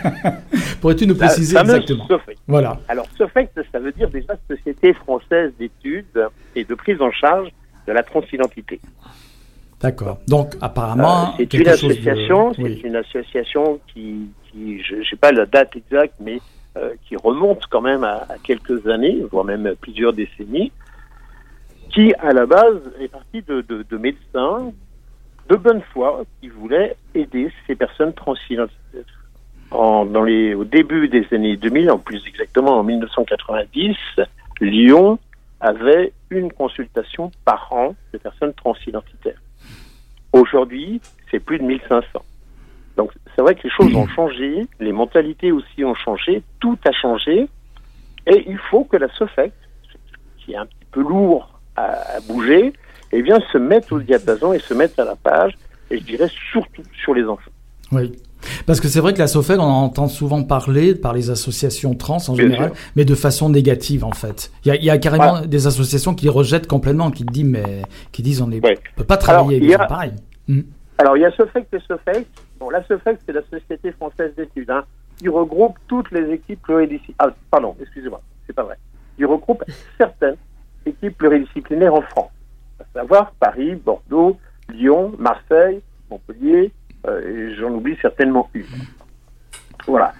pourrais-tu nous préciser exactement. Voilà. Alors, SOFECT, ça veut dire déjà Société française d'études et de prise en charge de la transidentité. D'accord. Donc, Euh, apparemment, c'est une de- association, c'est oui. une association qui, qui je sais pas la date exacte, mais euh, qui remonte quand même à, à quelques années, voire même plusieurs décennies, qui à la base est de, de médecins de bonne foi qui voulaient aider ces personnes transidentitaires. En, dans les, au début des années 2000, en plus exactement en 1990, Lyon avait une consultation par an de personnes transidentitaires. Aujourd'hui, c'est plus de 1500. Donc c'est vrai que les choses ont changé, les mentalités aussi ont changé, tout a changé, et il faut que la SOFEC, qui est un petit peu lourd à, à bouger, eh bien se mette au diapason et se mette à la page, et je dirais surtout sur les enfants. Oui. Parce que c'est vrai que la SOFEG, on en entend souvent parler par les associations trans en Bien général, sûr. mais de façon négative en fait. Il y a, il y a carrément Voilà. des associations qui rejettent complètement, qui disent mais qui disent on ne Ouais. peut pas travailler Alors, il avec y des a- gens pareils. Mm. Alors, il y a SOFEC et SOFEC. Bon, la SOFEC, c'est la Société française d'études, hein, qui regroupe toutes les équipes pluridisciplinaires. Ah, pardon, excusez-moi, c'est pas vrai. Qui regroupe certaines équipes pluridisciplinaires en France, à savoir Paris, Bordeaux, Lyon, Marseille, Montpellier, euh, et j'en oublie certainement une. Voilà.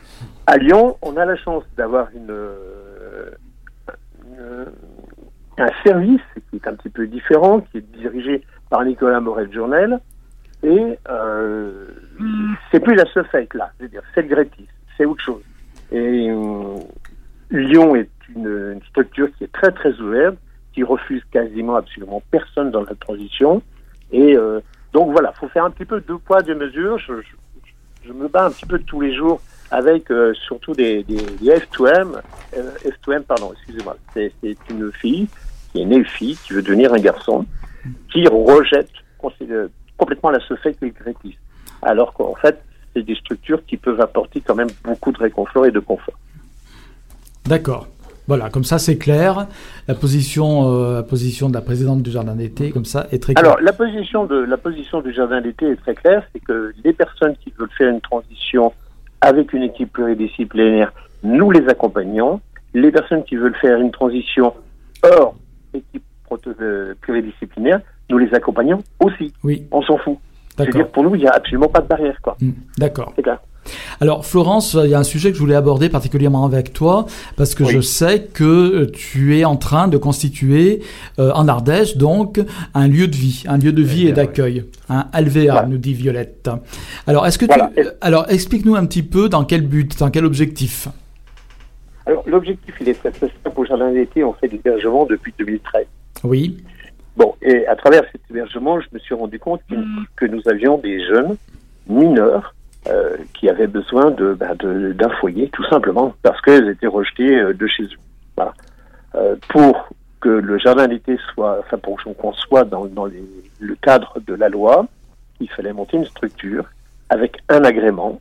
À Lyon, on a la chance d'avoir une, euh, une- un service qui est un petit peu différent, qui est dirigé par Nicolas Morel-Journel, et euh, c'est plus la SOFEC là, je veux dire, c'est le Grétis, c'est autre chose. Et euh, Lyon est une, une structure qui est très très ouverte, qui refuse quasiment absolument personne dans la transition. Et euh, donc voilà, faut faire un petit peu deux poids deux mesures. Je, me bats un petit peu tous les jours avec euh, surtout des, des, des F2M, euh, F2M pardon, excusez-moi, c'est une fille qui est née fille, qui veut devenir un garçon, qui rejette complètement la et le Grétis. Alors qu'en fait, c'est des structures qui peuvent apporter quand même beaucoup de réconfort et de confort. D'accord. Voilà, comme ça c'est clair. La position, euh, la position de la présidente du jardin d'été, comme ça, est très claire. Alors, la position de la position du jardin d'été est très claire, c'est que les personnes qui veulent faire une transition avec une équipe pluridisciplinaire, nous les accompagnons. Les personnes qui veulent faire une transition hors équipe euh, pluridisciplinaire, nous les accompagnons aussi. Oui, On s'en fout. C'est-à-dire pour nous, il n'y a absolument pas de barrière, quoi. Mm, D'accord. C'est clair. Alors Florence, il y a un sujet que je voulais aborder particulièrement avec toi parce que Oui. je sais que euh, tu es en train de constituer euh, en Ardèche donc un lieu de vie, un lieu de vie et d'accueil, un LVA Voilà. nous dit Violette. Alors est-ce que Voilà. tu, euh, alors explique-nous un petit peu dans quel but, dans quel objectif? Alors, l'objectif, il est très, très simple. Au jardin d'été, on fait de l'hébergement depuis 2013. Oui, Bon, et à travers cet hébergement, je me suis rendu compte que, que nous avions des jeunes mineurs euh, qui avaient besoin de, bah, d'un foyer, tout simplement, parce qu'elles étaient rejetées euh, de chez eux. Voilà. Euh, pour que le jardin d'été soit, enfin pour qu'on soit dans, dans le cadre de la loi, il fallait monter une structure avec un agrément,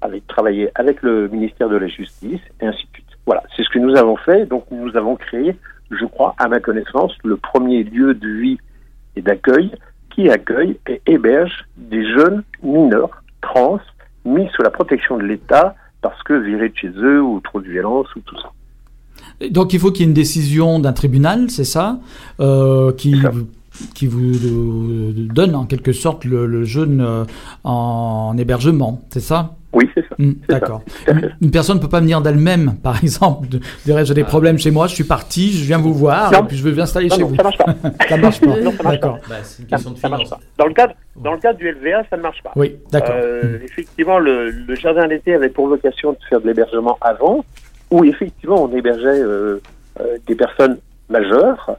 avec travailler avec le ministère de la Justice et ainsi de suite. Voilà, c'est ce que nous avons fait. Donc nous avons créé, je crois, à ma connaissance, le premier lieu de vie et d'accueil qui accueille et héberge des jeunes mineurs trans mis sous la protection de l'État parce que virés de chez eux ou trop de violence ou tout ça. Donc il faut qu'il y ait une décision d'un tribunal, c'est ça, euh, qui, C'est ça. Qui vous euh, donne en quelque sorte le, le jeune euh, en hébergement, c'est ça? Oui, c'est ça. Hmm, ça, D'accord. Une, personne ne peut pas venir d'elle-même, par exemple, de, dire j'ai des problèmes chez moi, je suis parti, je viens vous voir, Non. et puis je veux m'installer Non, chez non, vous. ça marche pas. Ça marche pas. Non, ça marche D'accord. Bah, c'est une Ça, question de ça marche finance. pas. Dans le cadre, dans le cadre du LVA, ça ne marche pas. Oui, d'accord. Euh, effectivement, le, le jardin d'été avait pour vocation de faire de l'hébergement avant, où effectivement on hébergeait euh, euh, des personnes majeures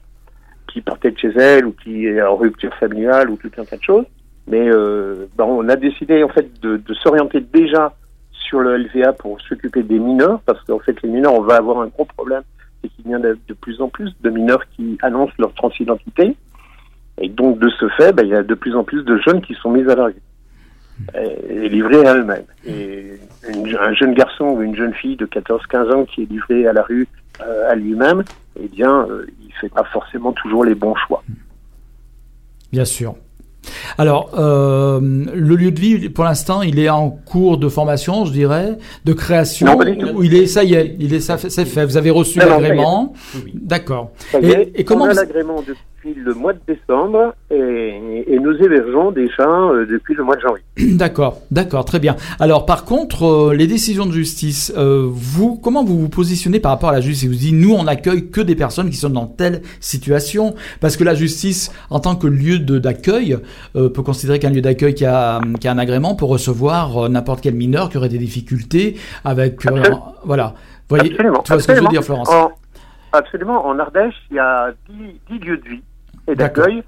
qui partaient de chez elles ou qui étaient en rupture familiale ou tout un tas de choses. Mais euh, ben, on a décidé en fait de, s'orienter déjà sur le LVA pour s'occuper des mineurs, parce qu'en fait les mineurs, on va avoir un gros problème, c'est qu'il y a de plus en plus de mineurs qui annoncent leur transidentité. Et donc, de ce fait, ben, il y a de plus en plus de jeunes qui sont mis à la rue et livrés à eux-mêmes. Et un jeune garçon ou une jeune fille de 14-15 ans qui est livré à la rue à lui-même, eh bien, euh, il fait pas forcément toujours les bons choix. Bien sûr. Alors, euh, le lieu de vie, pour l'instant, il est en cours de formation, je dirais, de création. Non, pas du tout. Ou il est, ça y est, il est, ça c'est fait. Vous avez reçu l'agrément. D'accord. Et- comment on a vous- l'agrément depuis le mois de décembre et, et nous hébergeons déjà euh, depuis le mois de janvier. D'accord, d'accord, très bien. Alors, par contre, euh, les décisions de justice, euh, vous, comment vous vous positionnez par rapport à la justice? Vous dites, nous, on accueille que des personnes qui sont dans telle situation, parce que la justice, en tant que lieu d'accueil, euh, peut considérer qu'un lieu d'accueil qui a, qui a un agrément peut recevoir n'importe quel mineur qui aurait des difficultés avec, Absolument. voilà. Vous voyez, absolument. tu vois ce que je veux absolument. dire, Florence? En- absolument. En Ardèche, il y a 10, lieux de vie et d'accueil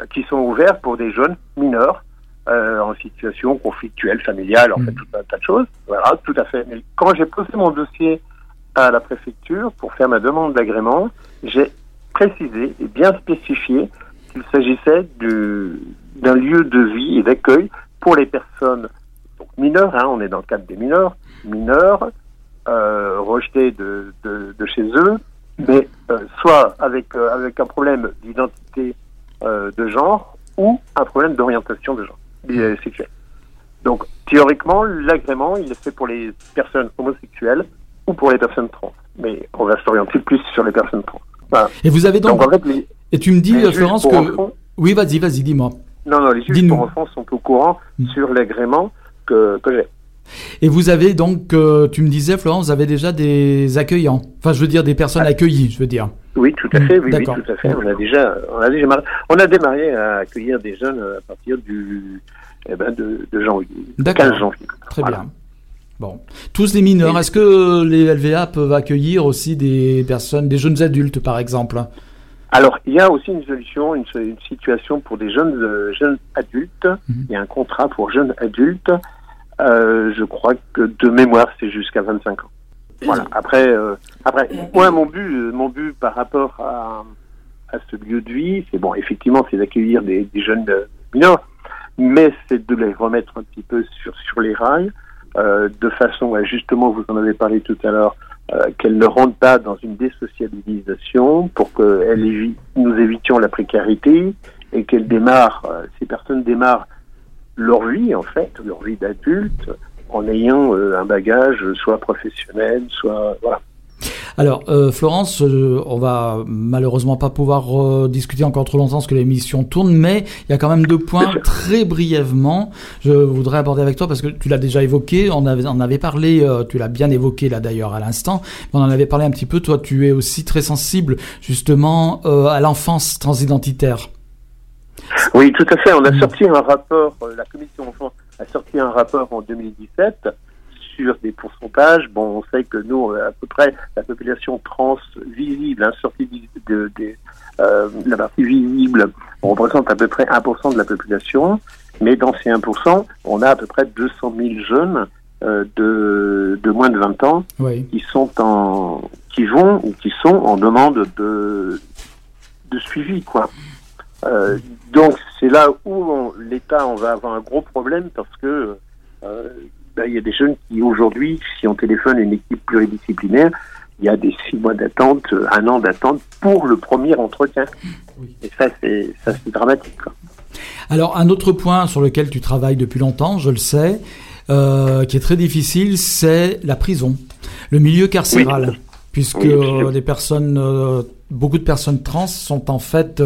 euh, qui sont ouverts pour des jeunes mineurs euh, en situation conflictuelle, familiale, en fait, tout un tas de choses. Voilà, tout à fait. Mais quand j'ai posé mon dossier à la préfecture pour faire ma demande d'agrément, j'ai précisé et bien spécifié qu'il s'agissait du- d'un lieu de vie et d'accueil pour les personnes donc mineures, hein, on est dans le cadre des mineurs, mineurs, euh, rejetés de, de, de chez eux, mais euh, soit avec, euh, avec un problème d'identité euh, de genre ou un problème d'orientation de genre euh, sexuelle. Donc théoriquement, l'agrément, il est fait pour les personnes homosexuelles ou pour les personnes trans. Mais on va s'orienter plus sur les personnes trans. Et vous avez donc, Donc en fait, les, et tu me dis, euh, Florence, que... enfants- Oui, vas-y, vas-y, dis-moi. non, non, les juges pour enfants sont au courant Mm. sur l'agrément que, que j'ai. Et vous avez donc, euh, tu me disais, Florence, vous avez déjà des accueillants. Enfin, je veux dire, des personnes accueillies, je veux dire. Oui, tout à Mm, fait, oui, tout à fait. On a déjà, on a déjà, on a démarré à accueillir des jeunes à partir du, eh ben, de, de janvier, D'accord. 15 janvier. Très Voilà. bien. Bon. Tous les mineurs, Et- est-ce que les LVA peuvent accueillir aussi des personnes, des jeunes adultes, par exemple? Alors, il y a aussi une solution, une, une situation pour des jeunes, euh, jeunes adultes. Mhm. Il y a un contrat pour jeunes adultes. Euh, je crois que de mémoire, c'est jusqu'à 25 ans. Voilà. Après, euh, après, moi, mon but, euh, mon but par rapport à, à ce lieu de vie, c'est bon, effectivement, c'est d'accueillir des, des jeunes mineurs, mais c'est de les remettre un petit peu sur sur les rails, euh, de façon à justement, vous en avez parlé tout à l'heure, qu'elles ne rentrent pas dans une désocialisation pour que elles évi- nous évitions la précarité et qu'elles démarrent, ces personnes démarrent leur vie en fait, leur vie d'adulte, en ayant euh, un bagage soit professionnel, soit voilà. Alors, euh, Florence, euh, on va malheureusement pas pouvoir euh, discuter encore trop longtemps parce que l'émission tourne, mais il y a quand même deux points très brièvement. Je voudrais aborder avec toi parce que tu l'as déjà évoqué, on avait, on avait parlé, tu l'as bien évoqué là d'ailleurs à l'instant, on en avait parlé un petit peu. Toi, tu es aussi très sensible justement à l'enfance transidentitaire. Oui, tout à fait. On a Mm. sorti un rapport, euh, la commission a sorti un rapport en 2017 sur des pourcentages, bon, on sait que nous, à peu près, la population trans visible, hein, sortie de, de, euh, la partie visible, on représente à peu près 1% de la population, mais dans ces 1%, on a à peu près 200 000 jeunes euh, de, de moins de 20 ans Oui. qui sont en, qui vont ou qui sont en demande de, de suivi, quoi. Euh, donc c'est là où l'État on va avoir un gros problème parce que euh, ben, il y a des jeunes qui aujourd'hui, si on téléphone une équipe pluridisciplinaire, il y a des six mois d'attente, euh, un an d'attente pour le premier entretien. Oui. Et ça c'est ça c'est dramatique. Quoi. Alors, un autre point sur lequel tu travailles depuis longtemps, je le sais, euh, qui est très difficile, c'est la prison, le milieu carcéral. Oui. Puisque Oui, des personnes, beaucoup de personnes trans sont en fait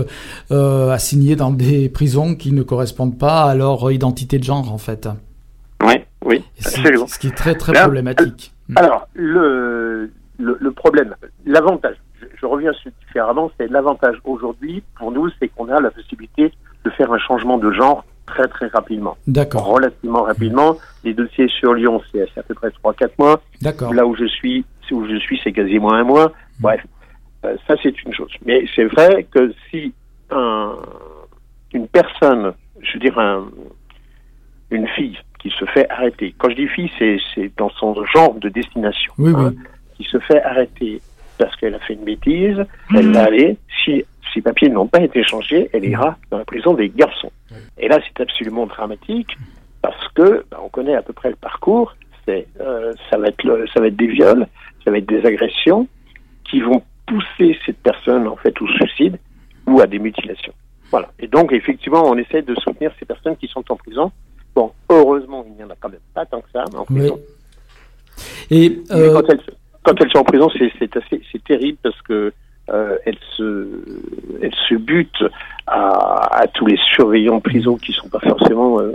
euh, assignées dans des prisons qui ne correspondent pas à leur identité de genre, en fait. Oui, oui, absolument. Ce qui est très très Là, problématique. Alors, le, le, le problème, l'avantage, je, je reviens sur différemment, c'est l'avantage aujourd'hui pour nous, c'est qu'on a la possibilité de faire un changement de genre très très rapidement, D'accord, relativement rapidement. Les dossiers sur Lyon, c'est à peu près 3-4 mois. d'accord. Là où je suis, où je suis, c'est quasiment un mois. Bref, euh, ça c'est une chose. Mais c'est vrai que si un, une personne, je veux dire un, une fille qui se fait arrêter, quand je dis fille, c'est dans son genre de destination, Oui, hein, oui. qui se fait arrêter parce qu'elle a fait une bêtise, elle va aller, si ses papiers n'ont pas été changés, elle ira dans la prison des garçons. Et là, c'est absolument dramatique parce que bah, on connaît à peu près le parcours. C'est, euh, ça va être, le- ça va être des viols, ça va être des agressions qui vont pousser cette personne en fait au suicide ou à des mutilations. Voilà. Et donc effectivement, on essaie de soutenir ces personnes qui sont en prison. Bon, heureusement, il n'y en a quand même pas tant que ça en prison. Et Mais euh, quand elles, quand elles sont en prison, c'est assez, c'est terrible parce que euh, elles se, elles se butent à, à tous les surveillants de prison qui sont pas forcément euh,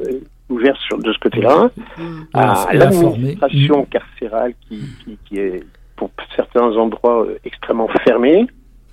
ouverts sur de ce côté-là, à informer. l'administration carcérale qui, qui, qui est pour certains endroits euh, extrêmement fermée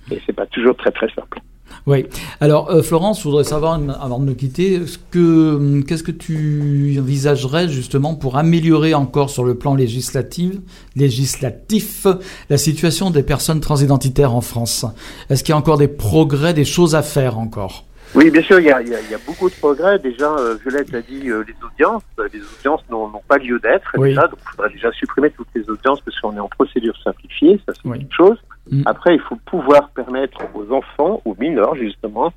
et c'est pas toujours très très simple. Oui. Alors, euh, Florence, je voudrais savoir, avant de nous quitter, ce que, hum, qu'est-ce que tu envisagerais justement pour améliorer encore sur le plan législatif, législatif la situation des personnes transidentitaires en France? Est-ce qu'il y a encore des progrès, des choses à faire encore? Oui, bien sûr, il y a, y a- y a beaucoup de progrès. Déjà, euh, Violette a dit euh, les audiences. Euh, Les audiences n'ont pas lieu d'être Oui. déjà, donc il faudrait déjà supprimer toutes les audiences parce qu'on est en procédure simplifiée, ça c'est Oui. une chose. Mm. Après, il faut pouvoir permettre aux enfants, aux mineurs justement,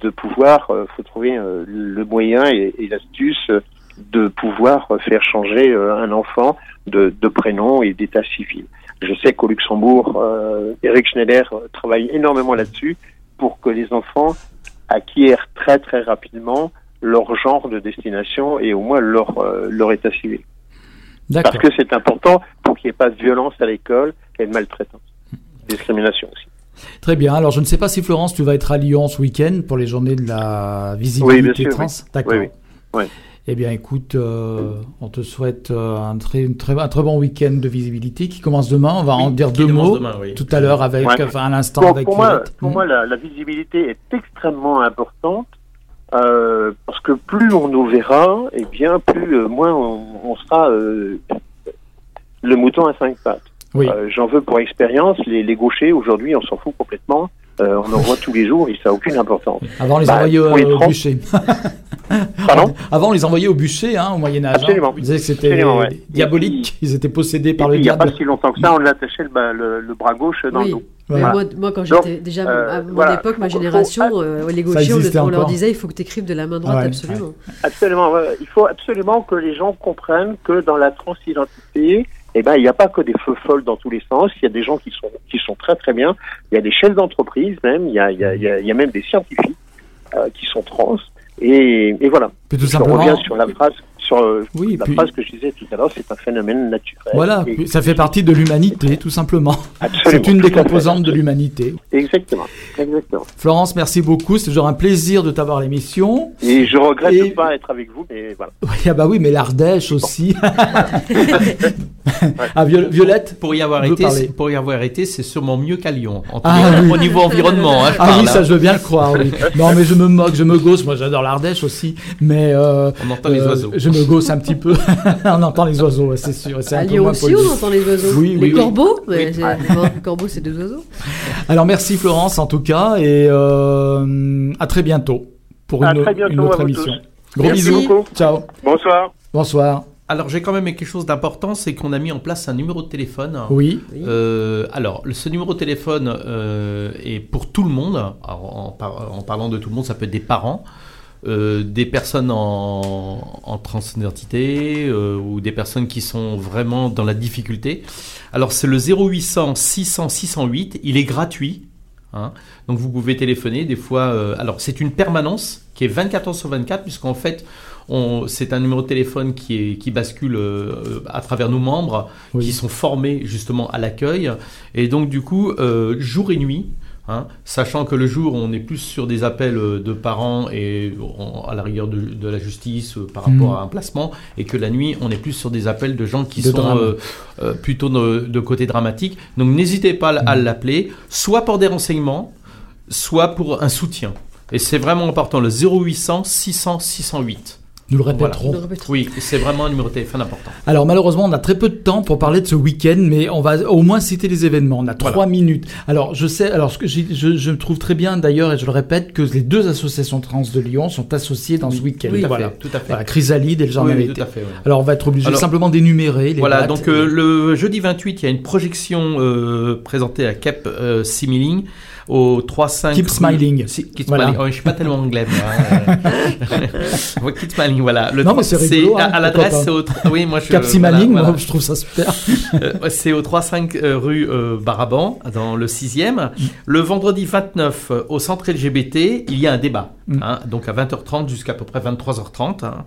de pouvoir, euh, faut trouver euh, le moyen et, et l'astuce de pouvoir faire changer euh, un enfant de, de prénom et d'état civil. Je sais qu'au Luxembourg, euh, Eric Schneider travaille énormément là-dessus pour que les enfants acquièrent très très rapidement leur genre de destination et au moins leur, euh, leur état civil. Parce que c'est important pour qu'il n'y ait pas de violence à l'école et de maltraitance. Discrimination aussi. Très bien. Alors, je ne sais pas si Florence, tu vas être à Lyon ce week-end pour les journées de la visibilité Oui, bien sûr, trans. oui. D'accord. Oui. Eh bien, écoute, euh, on te souhaite euh, un, très, une très, un très bon week-end de visibilité qui commence demain. On va en dire deux mots demain, oui. tout à l'heure avec, Ouais. enfin, à l'instant Pour, avec pour moi, Violette. pour moi la, la visibilité est extrêmement importante euh, parce que plus on nous verra, et bien plus euh, moins on, on sera euh, le mouton à cinq pattes. Oui. Euh, J'en veux pour expérience. Les, les gauchers aujourd'hui, on s'en fout complètement. Euh, on en voit tous les jours et ça n'a aucune importance. Avant, on les Bah, envoyait au, bûcher. Pardon? Avant, on les envoyait au bûcher, hein, au Moyen-Âge. Absolument. On disait que c'était ouais. diabolique. Ils étaient possédés par le puis, il n'y a pas diable. si longtemps que ça, on l'attachait le, le, le bras gauche dans Oui. le dos. Voilà. moi, moi, quand j'étais déjà euh, à mon voilà. époque, ma génération, euh, les gauchers, on, leur disait il faut que tu écrives de la main droite, Ouais, absolument. Absolument. ouais. Il faut absolument que les gens comprennent que dans la transidentité, eh ben, il n'y a pas que des feux folles dans tous les sens. Il y a des gens qui sont, qui sont très très bien. Il y a des chefs d'entreprise même. Il y a, il y a, il y a, il y a même des scientifiques euh, qui sont trans. Et, et voilà. Puis tout Je simplement. reviens sur la phrase, sur euh, Oui, la puis- phrase que je disais tout à l'heure. C'est un phénomène naturel. Voilà, Et- ça fait partie de l'humanité, tout simplement. C'est une des composantes de l'humanité. Exactement. Exactement. Florence, merci beaucoup. C'est toujours un plaisir de t'avoir à l'émission. Et je regrette Et- de ne pas être avec vous, mais voilà. Oui, ah bah oui, mais l'Ardèche aussi. Ah, Viol- Violette Pour y avoir été, parler. pour y avoir été, c'est sûrement mieux qu'à Lyon. En tout Ah, cas, oui. Au niveau environnement, hein, je Ah parle, oui, ça hein. je veux bien le croire, oui. Non, mais je me moque, je me gausse. Moi, j'adore l'Ardèche aussi, mais euh, On entend les euh, oiseaux. je me gausse un petit peu. on entend les oiseaux, c'est sûr. C'est un À peu Lyon moins aussi, on entend les oiseaux. Oui, les oui, oui. corbeaux Oui. c'est- bon, corbeaux, c'est deux oiseaux. Alors merci Florence en tout cas et euh, à très bientôt pour À une, très bientôt une autre à vous émission. tous. Gros Merci bisous. beaucoup. Ciao. Bonsoir. Bonsoir. Alors, j'ai quand même quelque chose d'important, c'est qu'on a mis en place un numéro de téléphone. Oui. Euh, alors, ce numéro de téléphone euh, est pour tout le monde. Alors, en, par- en parlant de tout le monde, ça peut être des parents, euh, des personnes en, en transidentité euh, ou des personnes qui sont vraiment dans la difficulté. Alors, c'est le 0800 600 608. Il est gratuit. hein. Donc, vous pouvez téléphoner. Des fois, euh, alors c'est une permanence qui est 24 heures sur 24, puisqu'en fait, c'est un numéro de téléphone qui, est, qui bascule à travers nos membres Oui. qui sont formés justement à l'accueil. Et donc du coup, jour et nuit, hein, sachant que le jour, on est plus sur des appels euh, de parents et on- à la rigueur de, de la justice euh, par rapport Mhm. à un placement, et que la nuit, on est plus sur des appels de gens qui De sont euh, euh, plutôt de, de côté dramatique. Donc n'hésitez pas à Mhm. l'appeler, soit pour des renseignements, soit pour un soutien. Et c'est vraiment important, le 0800 600 608. Nous le répéterons. Oui, c'est vraiment un numéro de téléphone important. Alors malheureusement, on a très peu de temps pour parler de ce week-end, mais on va au moins citer les événements. On a trois Voilà. minutes. Alors je sais, alors ce que je, je trouve très bien d'ailleurs, et je le répète, que les deux associations trans de Lyon sont associées dans ce week-end. Tout à voilà. fait, tout à fait. Voilà, Chrysalide et le Oui, Jardin oui, d'été. tout à fait, ouais. Alors on va être obligé Alors- simplement d'énumérer les Voilà, donc euh, le jeudi 28, il y a une projection euh, présentée à Cap euh, Similing au 3-5. Keep Smiling. Si, keep Voilà. Smiling. Oh, je suis pas tellement anglais, moi. hein. Keep Smiling, voilà. Le Non, mais c'est rigolo, à, hein, à l'adresse, pourquoi c'est au. Oui, moi je. Cap Simaling, voilà, voilà. je trouve ça super. Euh, c'est au 3-5 euh, rue euh, Baraban, dans le 6e. Le vendredi 29, euh, au centre LGBT, il y a un débat. Mm. hein, donc à 20h30 jusqu'à peu près 23h30. hein.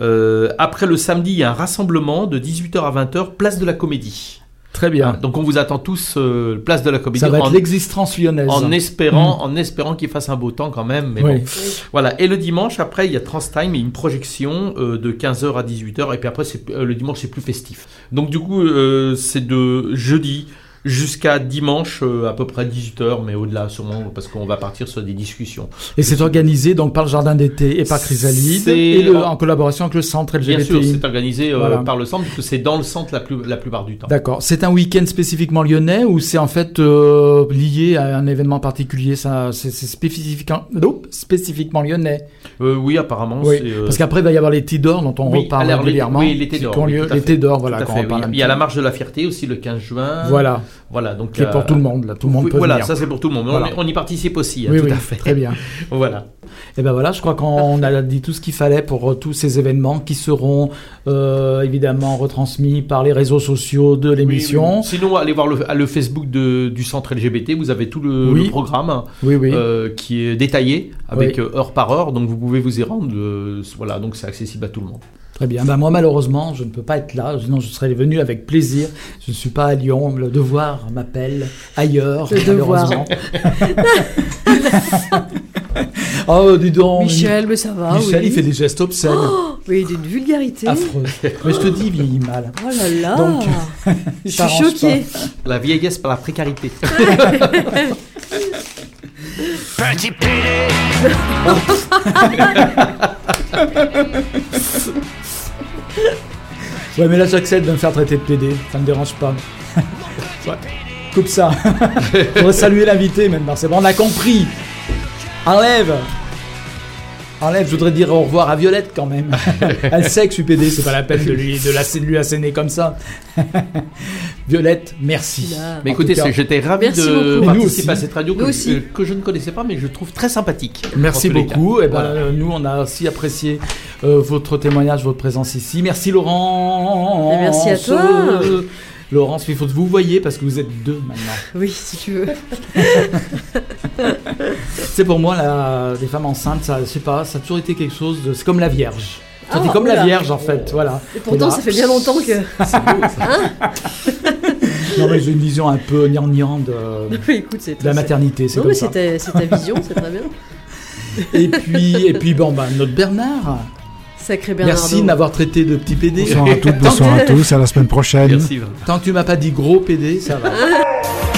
Euh, après le samedi, il y a un rassemblement de 18h à 20h, place de la Comédie. Très bien. Hein, donc on vous attend tous euh, place de la Comédie. ça va être en, l'existence lyonnaise. en espérant, en espérant qu'il fasse un beau temps quand même. Mais Oui. bon. Voilà. Et le dimanche, après, il y a Transtime et une projection euh, de 15h à 18h. Et puis après, c'est, euh, le dimanche, c'est plus festif. Donc du coup, euh, c'est de jeudi jusqu'à dimanche, euh, à peu près 18h, mais au-delà sûrement, parce qu'on va partir sur des discussions. Et c'est organisé donc par le Jardin d'été et par Chrysalide et le- en collaboration avec le centre Bien sûr, LGBTI. c'est organisé euh, par le centre, puisque c'est dans le centre la, plus, la plupart du temps. D'accord. C'est un week-end spécifiquement lyonnais ou c'est en fait euh, lié à un événement particulier? Ça, c'est spécifiquement, spécifiquement lyonnais. Euh, oui, apparemment. Oui. c'est, euh, Parce qu'après il va y avoir les Tidor dont on oui, reparle alors, régulièrement. Oui, l'été d'or. d'or, voilà. Il y a la marche de la fierté aussi le 15 juin. Voilà. Voilà, donc Qui est pour euh, tout le monde. Là, tout le monde peut voilà, venir. ça c'est pour tout le monde. On- Voilà. On, y participe aussi, hein, oui, tout oui, à fait. très bien. Voilà. Et ben voilà, je crois qu'on a dit tout ce qu'il fallait pour tous ces événements qui seront euh, évidemment retransmis par les réseaux sociaux de l'émission. Oui. Sinon, allez voir le, le Facebook de- du centre LGBT. Vous avez tout le, programme euh, qui est détaillé avec heure par heure. Donc vous pouvez vous y rendre. euh, voilà, donc c'est accessible à tout le monde. Très bien. Ben moi, malheureusement, je ne peux pas être là. Sinon, je serais venu avec plaisir. Je ne suis pas à Lyon. Le devoir m'appelle ailleurs, Le devoir. malheureusement. oh, dis donc. Michel, mais ça va. Michel, oui. il fait des gestes obscènes. Oui, d'une vulgarité. Affreux. Mais je te dis, il vieillit mal. Oh là là. Donc, je suis choquée. La vieillesse par la précarité. Petit pédé, Ouais, mais là, j'accepte de me faire traiter de PD. Ça me dérange pas. Ouais. Coupe ça. On va saluer l'invité maintenant. C'est bon, on a compris. Enlève. Enlève, je voudrais dire au revoir à Violette quand même. Elle sait que je suis PD, c'est pas la peine de lui, de, la, de lui asséner comme ça. Violette, merci. Là. Mais écoutez, j'étais ravi Merci de participer à cette radio que, aussi. euh, que je ne connaissais pas, mais je trouve très sympathique. Merci beaucoup. Et ben, Voilà. euh, nous, on a aussi apprécié euh, votre témoignage, votre présence ici. Merci Laurent. Et merci à toi. Laurence, il faut que vous voyez parce que vous êtes deux maintenant. Oui, si tu veux. C'est pour moi, la, les femmes enceintes, ça, je sais pas, ça a toujours été quelque chose de. C'est comme la Vierge. Ah, C'était comme la. Vierge en fait, voilà. Et pourtant, là- ça fait bien longtemps que. Non mais j'ai une vision un peu gnangnan de, écoute, c'est de la c'est- maternité, c'est Non, comme mais ça. c'est ta, c'est ta vision, c'est très bien. Et puis, et puis bon, bah, notre Bernard, Sacré Bernardo. Merci de m'avoir traité de petit PD. Bonsoir à toutes, bonsoir à tous, à la semaine prochaine. Merci. Tant que tu m'as pas dit gros PD, ça va.